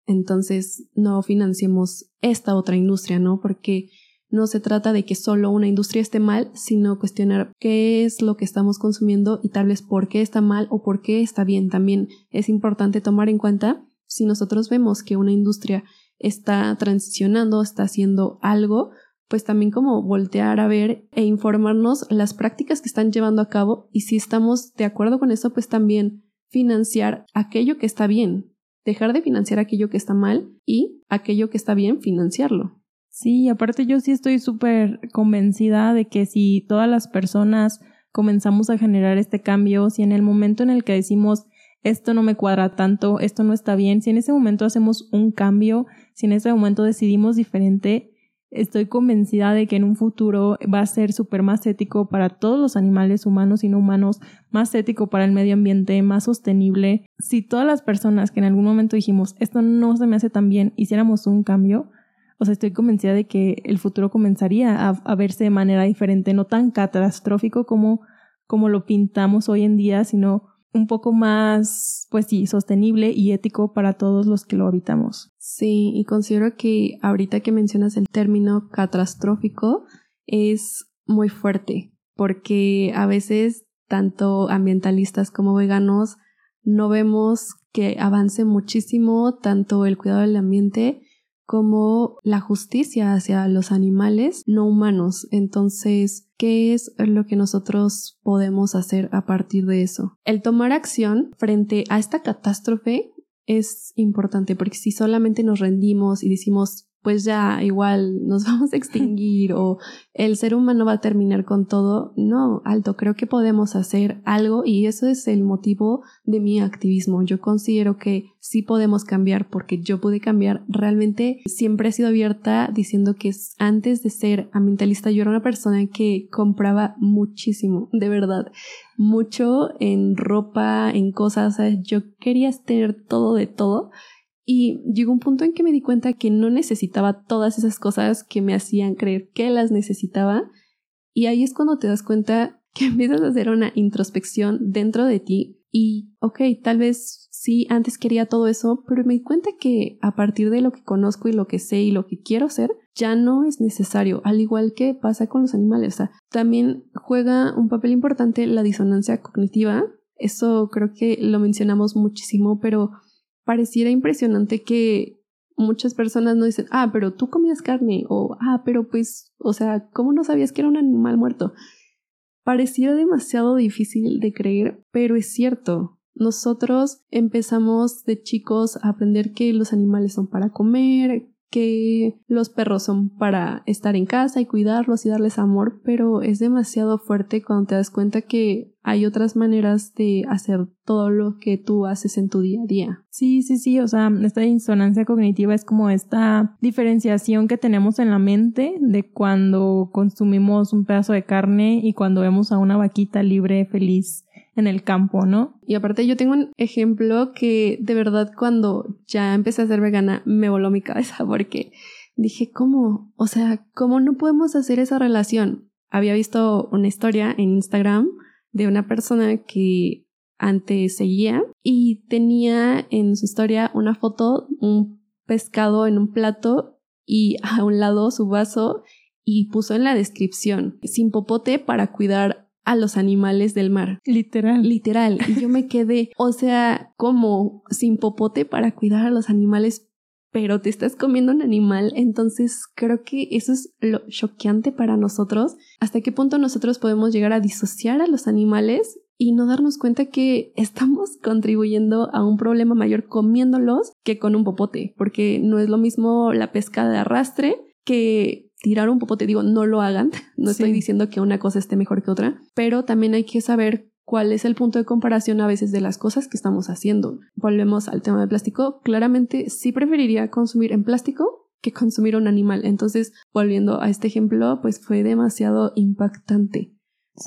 entonces no financiemos esta otra industria, ¿no? Porque no se trata de que solo una industria esté mal, sino cuestionar qué es lo que estamos consumiendo y tal vez por qué está mal o por qué está bien. También es importante tomar en cuenta si nosotros vemos que una industria está transicionando, está haciendo algo, pues también como voltear a ver e informarnos las prácticas que están llevando a cabo y si estamos de acuerdo con eso, pues también financiar aquello que está bien, dejar de financiar aquello que está mal y aquello que está bien, financiarlo. Sí, aparte yo sí estoy súper convencida de que si todas las personas comenzamos a generar este cambio, si en el momento en el que decimos esto no me cuadra tanto, esto no está bien, si en ese momento hacemos un cambio, si en ese momento decidimos diferente, estoy convencida de que en un futuro va a ser súper más ético para todos los animales humanos y no humanos, más ético para el medio ambiente, más sostenible. Si todas las personas que en algún momento dijimos esto no se me hace tan bien, hiciéramos un cambio, o sea, estoy convencida de que el futuro comenzaría a, a verse de manera diferente, no tan catastrófico como, como lo pintamos hoy en día, sino un poco más, pues sí, sostenible y ético para todos los que lo habitamos. Sí, y considero que ahorita que mencionas el término catastrófico es muy fuerte, porque a veces tanto ambientalistas como veganos no vemos que avance muchísimo tanto el cuidado del ambiente como la justicia hacia los animales no humanos. Entonces, ¿qué es lo que nosotros podemos hacer a partir de eso? El tomar acción frente a esta catástrofe es importante porque si solamente nos rendimos y decimos pues ya igual nos [LAUGHS] vamos a extinguir o el ser humano va a terminar con todo. No, alto, creo que podemos hacer algo y eso es el motivo de mi activismo. Yo considero que sí podemos cambiar porque yo pude cambiar. Realmente siempre he sido abierta diciendo que antes de ser ambientalista yo era una persona que compraba muchísimo, [LAUGHS] de verdad, mucho en ropa, en cosas. yo quería tener todo de todo y llegó un punto en que me di cuenta que no necesitaba todas esas cosas que me hacían creer que las necesitaba. Y ahí es cuando te das cuenta que [LAUGHS] empiezas a hacer una introspección dentro de ti y, ok, tal vez sí, antes quería todo eso, pero me di cuenta que a partir de lo que conozco y lo que sé y lo que quiero ser, ya no es necesario, al igual que pasa con los animales. O sea, también juega un papel importante la disonancia cognitiva. Eso creo que lo mencionamos muchísimo, pero pareciera impresionante que muchas personas no dicen, ah, pero tú comías carne o, ah, pero pues, o sea, ¿cómo no sabías que era un animal muerto? Pareciera demasiado difícil de creer, pero es cierto. Nosotros empezamos de chicos a aprender que los animales son para comer, que los perros son para estar en casa y cuidarlos y darles amor, pero es demasiado fuerte cuando te das cuenta que hay otras maneras de hacer todo lo que tú haces en tu día a día. Sí, sí, sí, o sea, esta insonancia cognitiva es como esta diferenciación que tenemos en la mente de cuando consumimos un pedazo de carne y cuando vemos a una vaquita libre, feliz en el campo, ¿no? Y aparte yo tengo un ejemplo que de verdad cuando ya empecé a ser vegana me voló mi cabeza porque dije, ¿cómo? O sea, ¿cómo no podemos hacer esa relación? Había visto una historia en Instagram de una persona que antes seguía y tenía en su historia una foto, un pescado en un plato y a un lado su vaso y puso en la descripción sin popote para cuidar a los animales del mar. Literal. Literal. Y yo me quedé, o sea, como sin popote para cuidar a los animales, pero te estás comiendo un animal. Entonces creo que eso es lo choqueante para nosotros. ¿Hasta qué punto nosotros podemos llegar a disociar a los animales y no darnos cuenta que estamos [LAUGHS] contribuyendo a un problema mayor comiéndolos que con un popote? Porque no es lo mismo la pesca de arrastre que tirar un popote, digo, no lo hagan, [LAUGHS] no estoy diciendo que una cosa esté mejor que otra, pero también hay que saber cuál es el punto de comparación a veces de las cosas que estamos haciendo. Volvemos al tema del plástico, claramente sí preferiría consumir en plástico que consumir un animal. Entonces, volviendo a este ejemplo, pues fue demasiado impactante,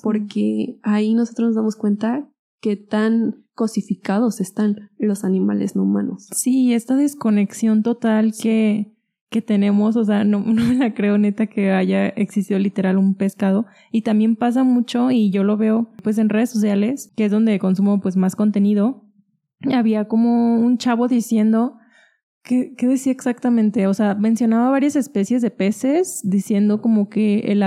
porque ahí nosotros nos damos cuenta que tan cosificados están los animales no humanos. Sí, esta desconexión total que que tenemos, o sea, no, [LAUGHS] no me la creo neta que haya existido literal un pescado. Y también pasa mucho, y yo lo veo pues en redes sociales, que es donde consumo pues más contenido. Había como un chavo diciendo, ¿qué, qué decía exactamente? O sea, mencionaba varias especies de peces, diciendo como que el,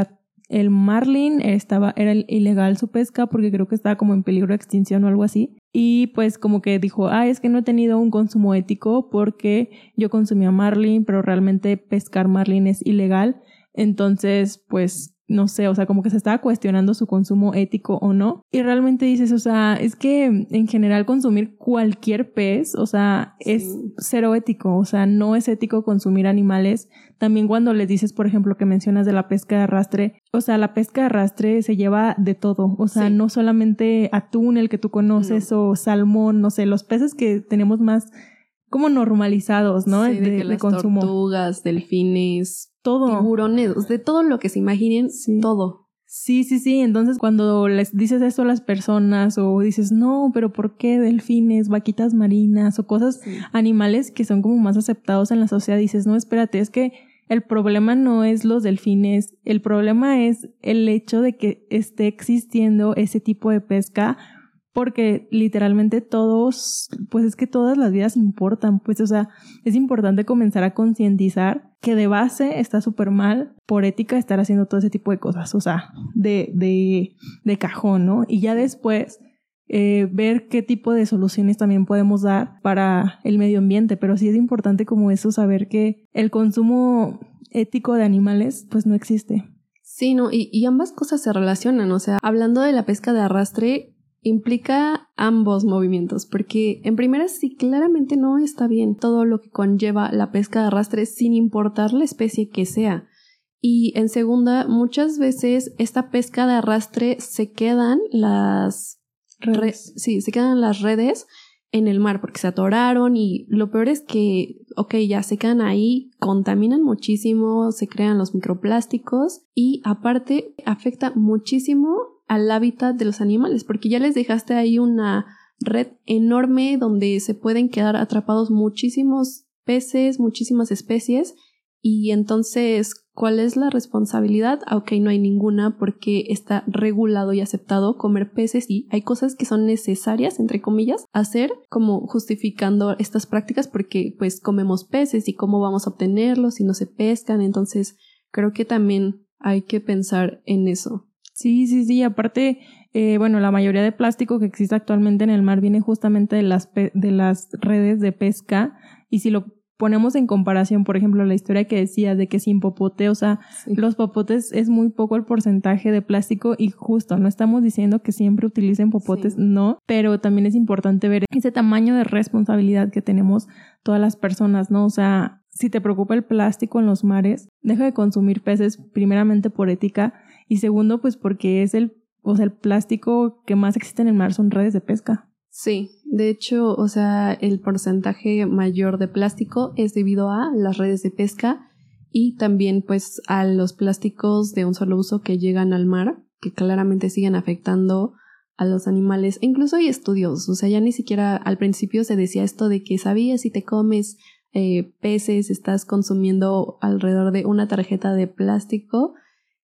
el marlin estaba, era ilegal su pesca porque creo que estaba como en peligro de extinción o algo así. Y pues como que dijo, ah, es que no he tenido un consumo ético porque yo consumía marlin, pero realmente pescar marlin es ilegal. Entonces, pues no sé, o sea, como que se estaba cuestionando su consumo ético o no. Y realmente dices, o sea, es que en general consumir cualquier pez, o sea, es cero ético, o sea, no es ético consumir animales. También cuando les dices, por ejemplo, que mencionas de la pesca de arrastre, o sea, la pesca de arrastre se lleva de todo, o sea, no solamente atún, el que tú conoces, o salmón, no sé, los peces que tenemos más como normalizados, ¿no? de, que las tortugas, delfines, todo. Tiburones, de todo lo que se imaginen, todo. Sí, sí, sí. Entonces, cuando les dices esto a las personas o dices, no, pero ¿por qué delfines, vaquitas marinas o cosas, animales que son como más aceptados en la sociedad? Dices, no, espérate, es que el problema no es los delfines, el problema es el hecho de que esté existiendo ese tipo de pesca porque literalmente todos, pues es que todas las vidas importan, pues o sea, es importante comenzar a concientizar que de base está súper mal por ética estar haciendo todo ese tipo de cosas, o sea, de, de, de cajón, ¿no? Y ya después eh, ver qué tipo de soluciones también podemos dar para el medio ambiente, pero sí es importante como eso, saber que el consumo ético de animales pues no existe. Sí, no, y, y ambas cosas se relacionan, o sea, hablando de la pesca de arrastre, implica ambos movimientos, porque en primera sí claramente no está bien todo lo que conlleva la pesca de arrastre sin importar la especie que sea. Y en segunda, muchas veces esta pesca de arrastre se quedan las redes. sí, se quedan las redes en el mar porque se atoraron y lo peor es que, ok, ya se quedan ahí, contaminan muchísimo, se crean los microplásticos y aparte afecta muchísimo al hábitat de los animales, porque ya les dejaste ahí una red enorme donde se pueden quedar atrapados muchísimos peces, muchísimas especies, y entonces, ¿cuál es la responsabilidad? Aunque no hay ninguna porque está regulado y aceptado comer peces y hay cosas que son necesarias, entre comillas, hacer como justificando estas prácticas porque pues comemos peces y cómo vamos a obtenerlos si no se pescan, entonces creo que también hay que pensar en eso. Sí, sí, sí. Aparte, eh, bueno, la mayoría de plástico que existe actualmente en el mar viene justamente de las, de las redes de pesca. Y si lo ponemos en comparación, por ejemplo, la historia que decías de que sin popote, o sea, los popotes es muy poco el porcentaje de plástico y justo, no estamos diciendo que siempre utilicen popotes, no, pero también es importante ver ese tamaño de responsabilidad que tenemos todas las personas, ¿no? O sea, si te preocupa el plástico en los mares, deja de consumir peces primeramente por ética y segundo, pues porque es el, o sea, el plástico que más existe en el mar son redes de pesca. Sí, de hecho, o sea, el porcentaje mayor de plástico es debido a las redes de pesca y también pues a los plásticos de un solo uso que llegan al mar, que claramente siguen afectando a los animales. E incluso hay estudios, o sea, ya ni siquiera al principio se decía esto de que sabías si te comes eh, peces, estás consumiendo alrededor de una tarjeta de plástico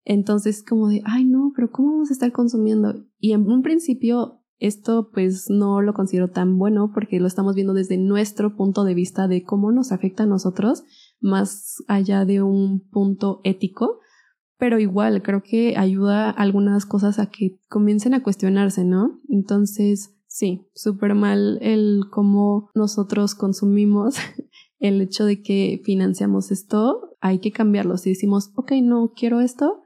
entonces, como de, ay, no, pero ¿cómo vamos a estar consumiendo? Y en un principio, esto pues no lo considero tan bueno porque lo estamos viendo desde nuestro punto de vista de cómo nos afecta a nosotros, más allá de un punto ético. pero igual creo que ayuda algunas cosas a que comiencen a cuestionarse, ¿no? Entonces, sí, súper mal el cómo nosotros consumimos [LAUGHS] el hecho de que financiamos esto, hay que cambiarlo. Si decimos, ok, no quiero esto,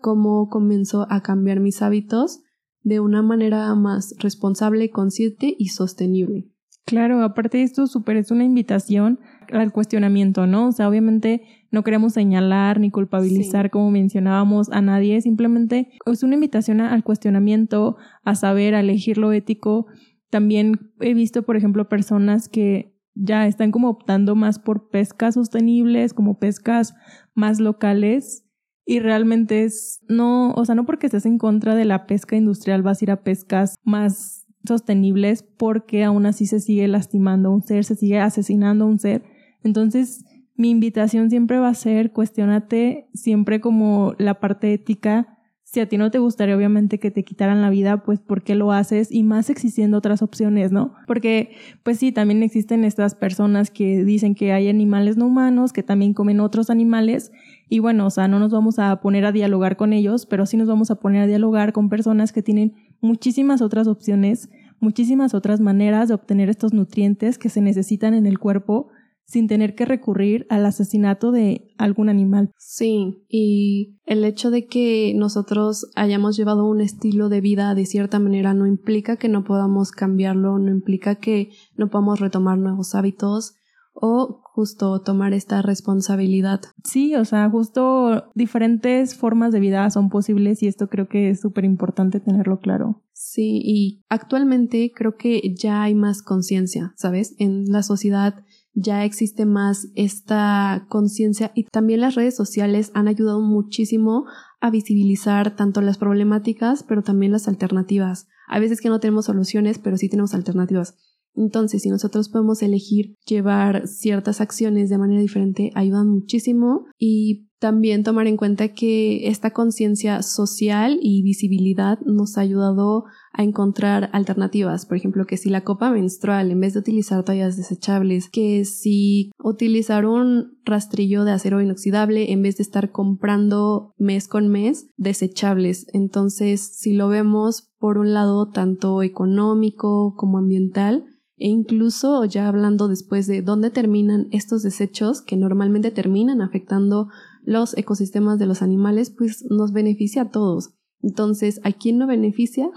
¿cómo comienzo a cambiar mis hábitos de una manera más responsable, consciente y sostenible? Claro, aparte de esto, súper es una invitación al cuestionamiento, ¿no? O sea, obviamente no queremos señalar ni culpabilizar, como mencionábamos, a nadie, simplemente es una invitación al cuestionamiento, a saber, a elegir lo ético. También he visto, por ejemplo, personas que ya están como optando más por pescas sostenibles, como pescas más locales. Y realmente es, no, o sea, no porque estés en contra de la pesca industrial vas a ir a pescas más sostenibles porque aún así se sigue lastimando a un ser, se sigue asesinando a un ser. Entonces, mi invitación siempre va a ser cuestionate siempre como la parte ética. Si a ti no te gustaría obviamente que te quitaran la vida, pues ¿por qué lo haces? Y más existiendo otras opciones, ¿no? Porque pues sí, también existen estas personas que dicen que hay animales no humanos, que también comen otros animales. Y bueno, o sea, no nos vamos a poner a dialogar con ellos, pero sí nos vamos a poner a dialogar con personas que tienen muchísimas otras opciones, muchísimas otras maneras de obtener estos nutrientes que se necesitan en el cuerpo sin tener que recurrir al asesinato de algún animal. Sí, y el hecho de que nosotros hayamos llevado un estilo de vida de cierta manera no implica que no podamos cambiarlo, no implica que no podamos retomar nuevos hábitos o justo tomar esta responsabilidad. Sí, o sea, justo diferentes formas de vida son posibles y esto creo que es súper importante tenerlo claro. Sí, y actualmente creo que ya hay más conciencia, ¿sabes? En la sociedad ya existe más esta conciencia y también las redes sociales han ayudado muchísimo a visibilizar tanto las problemáticas pero también las alternativas. A veces que no tenemos soluciones pero sí tenemos alternativas. Entonces, si nosotros podemos elegir llevar ciertas acciones de manera diferente, ayudan muchísimo y también tomar en cuenta que esta conciencia social y visibilidad nos ha ayudado a encontrar alternativas. Por ejemplo, que si la copa menstrual, en vez de utilizar toallas desechables, que si utilizar un rastrillo de acero inoxidable en vez de estar comprando mes con mes desechables. Entonces, si lo vemos por un lado tanto económico como ambiental, e incluso ya hablando después de dónde terminan estos desechos que normalmente terminan afectando los ecosistemas de los animales, pues nos beneficia a todos. Entonces, ¿a quién no beneficia?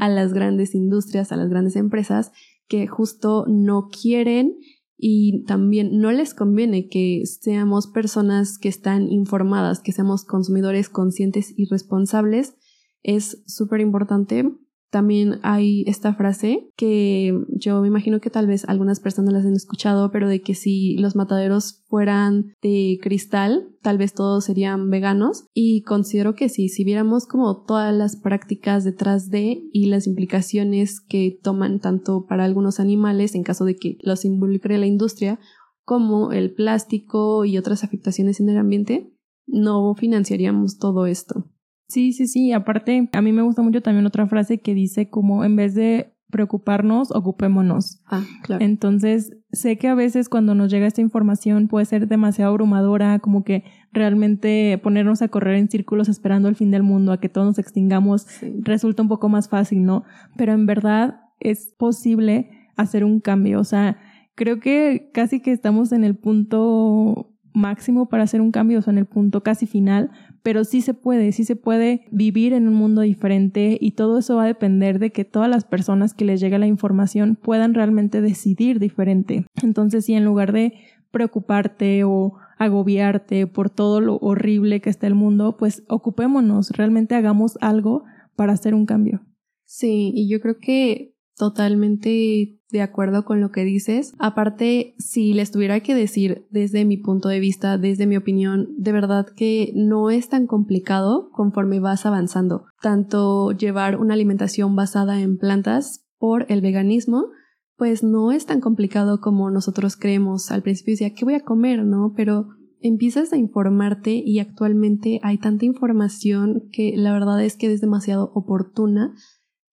A las grandes industrias, a las grandes empresas que justo no quieren y también no les conviene que seamos personas que están informadas, que seamos consumidores conscientes y responsables. Es súper importante también hay esta frase que yo me imagino que tal vez algunas personas las han escuchado, pero de que si los mataderos fueran de cristal, tal vez todos serían veganos. Y considero que sí, si viéramos como todas las prácticas detrás de y las implicaciones que toman tanto para algunos animales en caso de que los involucre la industria, como el plástico y otras afectaciones en el ambiente, no financiaríamos todo esto. Sí, sí, sí. Aparte, a mí me gusta mucho también otra frase que dice como en vez de preocuparnos, ocupémonos. Ah, claro. Entonces, sé que a veces cuando nos llega esta información puede ser demasiado abrumadora, como que realmente ponernos a correr en círculos esperando el fin del mundo, a que todos nos extingamos, resulta un poco más fácil, ¿no? Pero en verdad es posible hacer un cambio. O sea, creo que casi que estamos en el punto máximo para hacer un cambio, o sea, en el punto casi final, pero sí se puede, sí se puede vivir en un mundo diferente y todo eso va a depender de que todas las personas que les llegue la información puedan realmente decidir diferente. Entonces, si en lugar de preocuparte o agobiarte por todo lo horrible que está el mundo, pues ocupémonos, realmente hagamos algo para hacer un cambio. Sí, y yo creo que totalmente de acuerdo con lo que dices. Aparte, si les tuviera que decir desde mi punto de vista, desde mi opinión, de verdad que no es tan complicado conforme vas avanzando. Tanto llevar una alimentación basada en plantas por el veganismo, pues no es tan complicado como nosotros creemos. Al principio decía, ¿qué voy a comer? ¿No? Pero empiezas a informarte y actualmente hay tanta información que la verdad es que es demasiado oportuna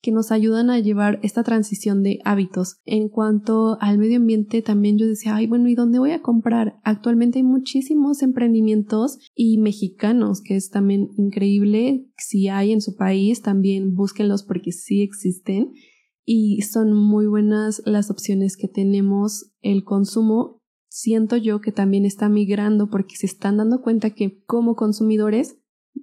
que nos ayudan a llevar esta transición de hábitos. En cuanto al medio ambiente, también yo decía, ay, bueno, ¿y dónde voy a comprar? Actualmente hay muchísimos emprendimientos y mexicanos, que es también increíble. Si hay en su país, también búsquenlos porque sí existen y son muy buenas las opciones que tenemos. El consumo siento yo que también está migrando porque se están dando cuenta que como consumidores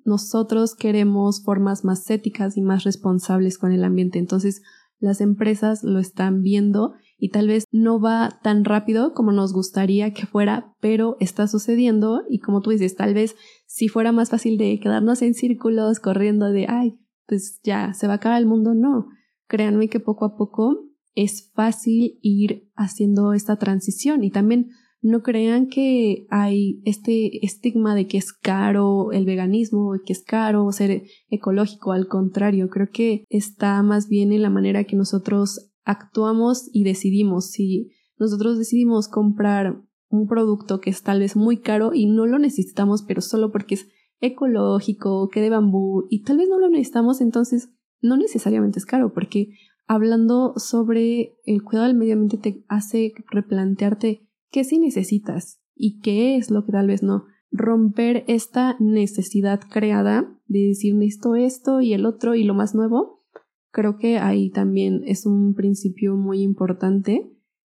nosotros queremos formas más éticas y más responsables con el ambiente. Entonces, las empresas lo están viendo y tal vez no va tan rápido como nos gustaría que fuera, pero está sucediendo y como tú dices, tal vez si fuera más fácil de quedarnos en círculos corriendo de, ay, pues ya se va a acabar el mundo, no. Créanme que poco a poco es fácil ir haciendo esta transición y también no crean que hay este estigma de que es caro el veganismo, que es caro ser ecológico, al contrario, creo que está más bien en la manera que nosotros actuamos y decidimos. Si nosotros decidimos comprar un producto que es tal vez muy caro y no lo necesitamos, pero solo porque es ecológico, que de bambú y tal vez no lo necesitamos, entonces no necesariamente es caro, porque hablando sobre el cuidado del medio ambiente te hace replantearte qué sí necesitas y qué es lo que tal vez no. Romper esta necesidad creada de decir necesito esto y el otro y lo más nuevo, creo que ahí también es un principio muy importante.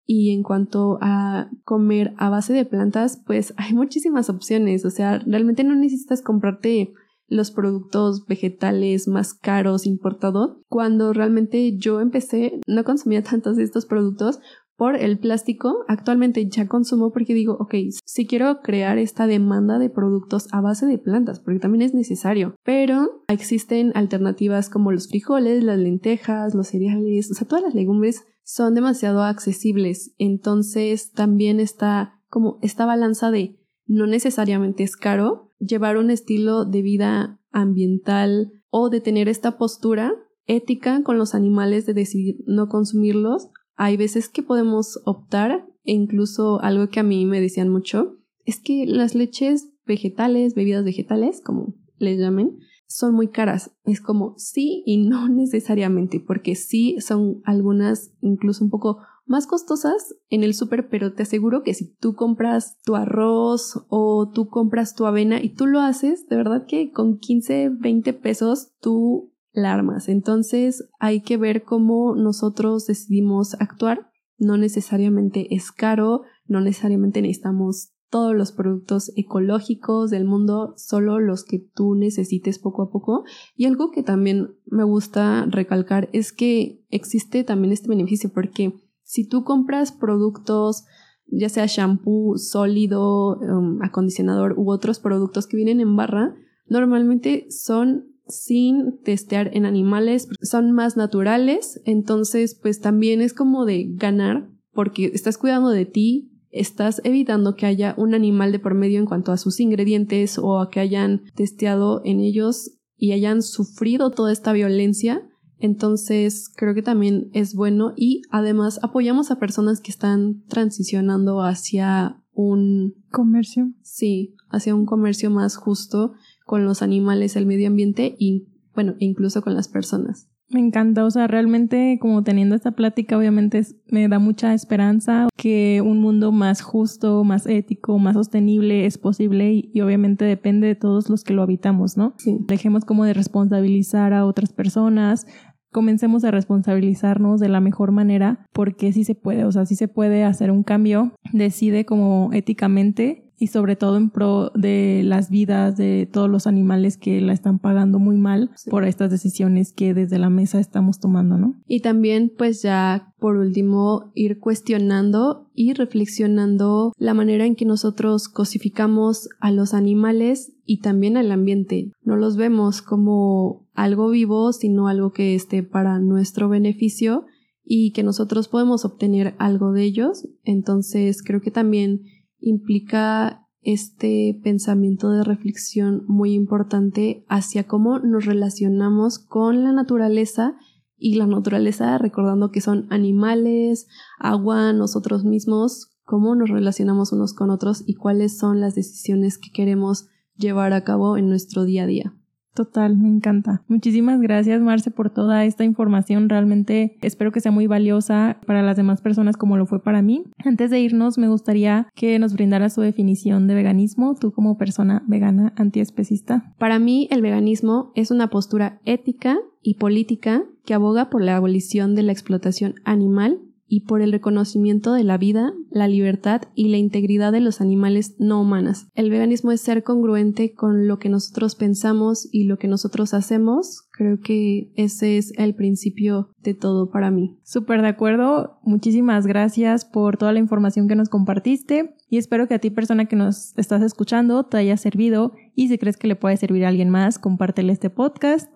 Y en cuanto a comer a base de plantas, pues [LAUGHS] hay muchísimas opciones. O sea, realmente no necesitas comprarte los productos vegetales más caros importados. Cuando realmente yo empecé, no consumía [LAUGHS] tantos de estos productos por el plástico, actualmente ya consumo porque digo, ok, si quiero crear esta demanda de productos a base de plantas, porque también es necesario, pero existen alternativas como los frijoles, las lentejas, los cereales, o sea, todas las legumbres son demasiado accesibles, entonces también está como esta balanza de no necesariamente es caro llevar un estilo de vida ambiental o de tener esta postura ética con los animales de decidir no consumirlos hay veces que podemos optar, e incluso algo que a mí me decían mucho, es que las leches vegetales, bebidas vegetales, como les llamen, son muy caras. Es como sí y no [LAUGHS] necesariamente, porque sí son algunas incluso un poco más costosas en el súper, pero te aseguro que si tú compras tu arroz o tú compras tu avena y tú lo haces, de verdad que con 15, 20 pesos tú armas. Entonces hay que ver cómo nosotros decidimos actuar. No necesariamente es caro, no necesariamente necesitamos todos los productos ecológicos del mundo, solo los que tú necesites poco a poco. Y algo que también me gusta recalcar es que existe también este beneficio porque si tú compras productos ya sea shampoo sólido, um, acondicionador u otros productos que vienen en barra, normalmente son sin testear en animales, son más naturales, entonces pues también es como de ganar porque estás cuidando de ti, estás evitando que haya un animal de por medio en cuanto a sus ingredientes o a que hayan testeado en ellos y hayan sufrido toda esta violencia. Entonces creo que también es bueno y además apoyamos a personas que están transicionando hacia un comercio. Sí, hacia un comercio más justo con los animales, el medio ambiente y, bueno, e incluso con las personas. Me encanta, o sea, realmente como teniendo esta plática, obviamente me da mucha esperanza que un mundo más justo, más ético, más sostenible es posible y, obviamente depende de todos los que lo habitamos, ¿no? Sí. Dejemos como de responsabilizar a otras personas, comencemos a responsabilizarnos de la mejor manera porque sí se puede, o sea, sí se puede hacer un cambio, decide como éticamente y sobre todo en pro de las vidas de todos los animales que la están pagando muy mal por estas decisiones que desde la mesa estamos tomando, ¿no? Y también pues ya por último ir cuestionando y reflexionando la manera en que nosotros cosificamos a los animales y también al ambiente. No los vemos como algo vivo, sino algo que esté para nuestro beneficio y que nosotros podemos obtener algo de ellos. Entonces creo que también implica este pensamiento de reflexión muy importante hacia cómo nos relacionamos con la naturaleza y la naturaleza recordando que son animales, agua, nosotros mismos, cómo nos relacionamos unos con otros y cuáles son las decisiones que queremos llevar a cabo en nuestro día a día. Total, me encanta. Muchísimas gracias, Marce, por toda esta información. Realmente espero que sea muy valiosa para las demás personas como lo fue para mí. Antes de irnos, me gustaría que nos brindara su definición de veganismo, tú como persona vegana antiespecista. Para mí, el veganismo es una postura ética y política que aboga por la abolición de la explotación animal y por el reconocimiento de la vida, la libertad y la integridad de los animales no humanas. El veganismo es ser congruente con lo que nosotros pensamos y lo que nosotros hacemos. Creo que ese es el principio de todo para mí. Súper de acuerdo. Muchísimas gracias por toda la información que nos compartiste y espero que a ti persona que nos estás escuchando te haya servido y si crees que le puede servir a alguien más, compártele este podcast.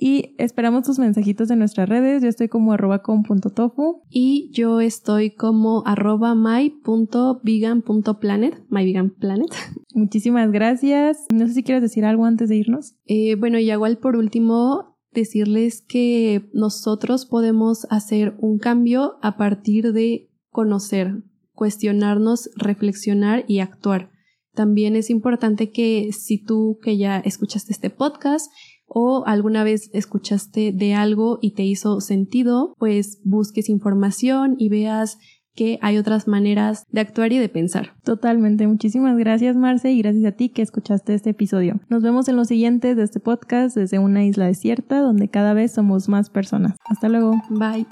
Y esperamos tus mensajitos en nuestras redes. Yo estoy como arroba con.tofu. Y yo estoy como arroba my.vegan.planet. MyVeganPlanet. [LAUGHS] Muchísimas gracias. No sé si quieres decir algo antes de irnos. Eh, bueno, y igual por último, decirles que nosotros podemos hacer un cambio a partir de conocer, cuestionarnos, reflexionar y actuar. También es importante que si tú que ya escuchaste este podcast o alguna vez escuchaste de algo y te hizo sentido, pues busques información y veas que hay otras maneras de actuar y de pensar. Totalmente. Muchísimas gracias, Marce, y gracias a ti que escuchaste este episodio. Nos vemos en los siguientes de este podcast desde una isla desierta donde cada vez somos más personas. Hasta luego. Bye.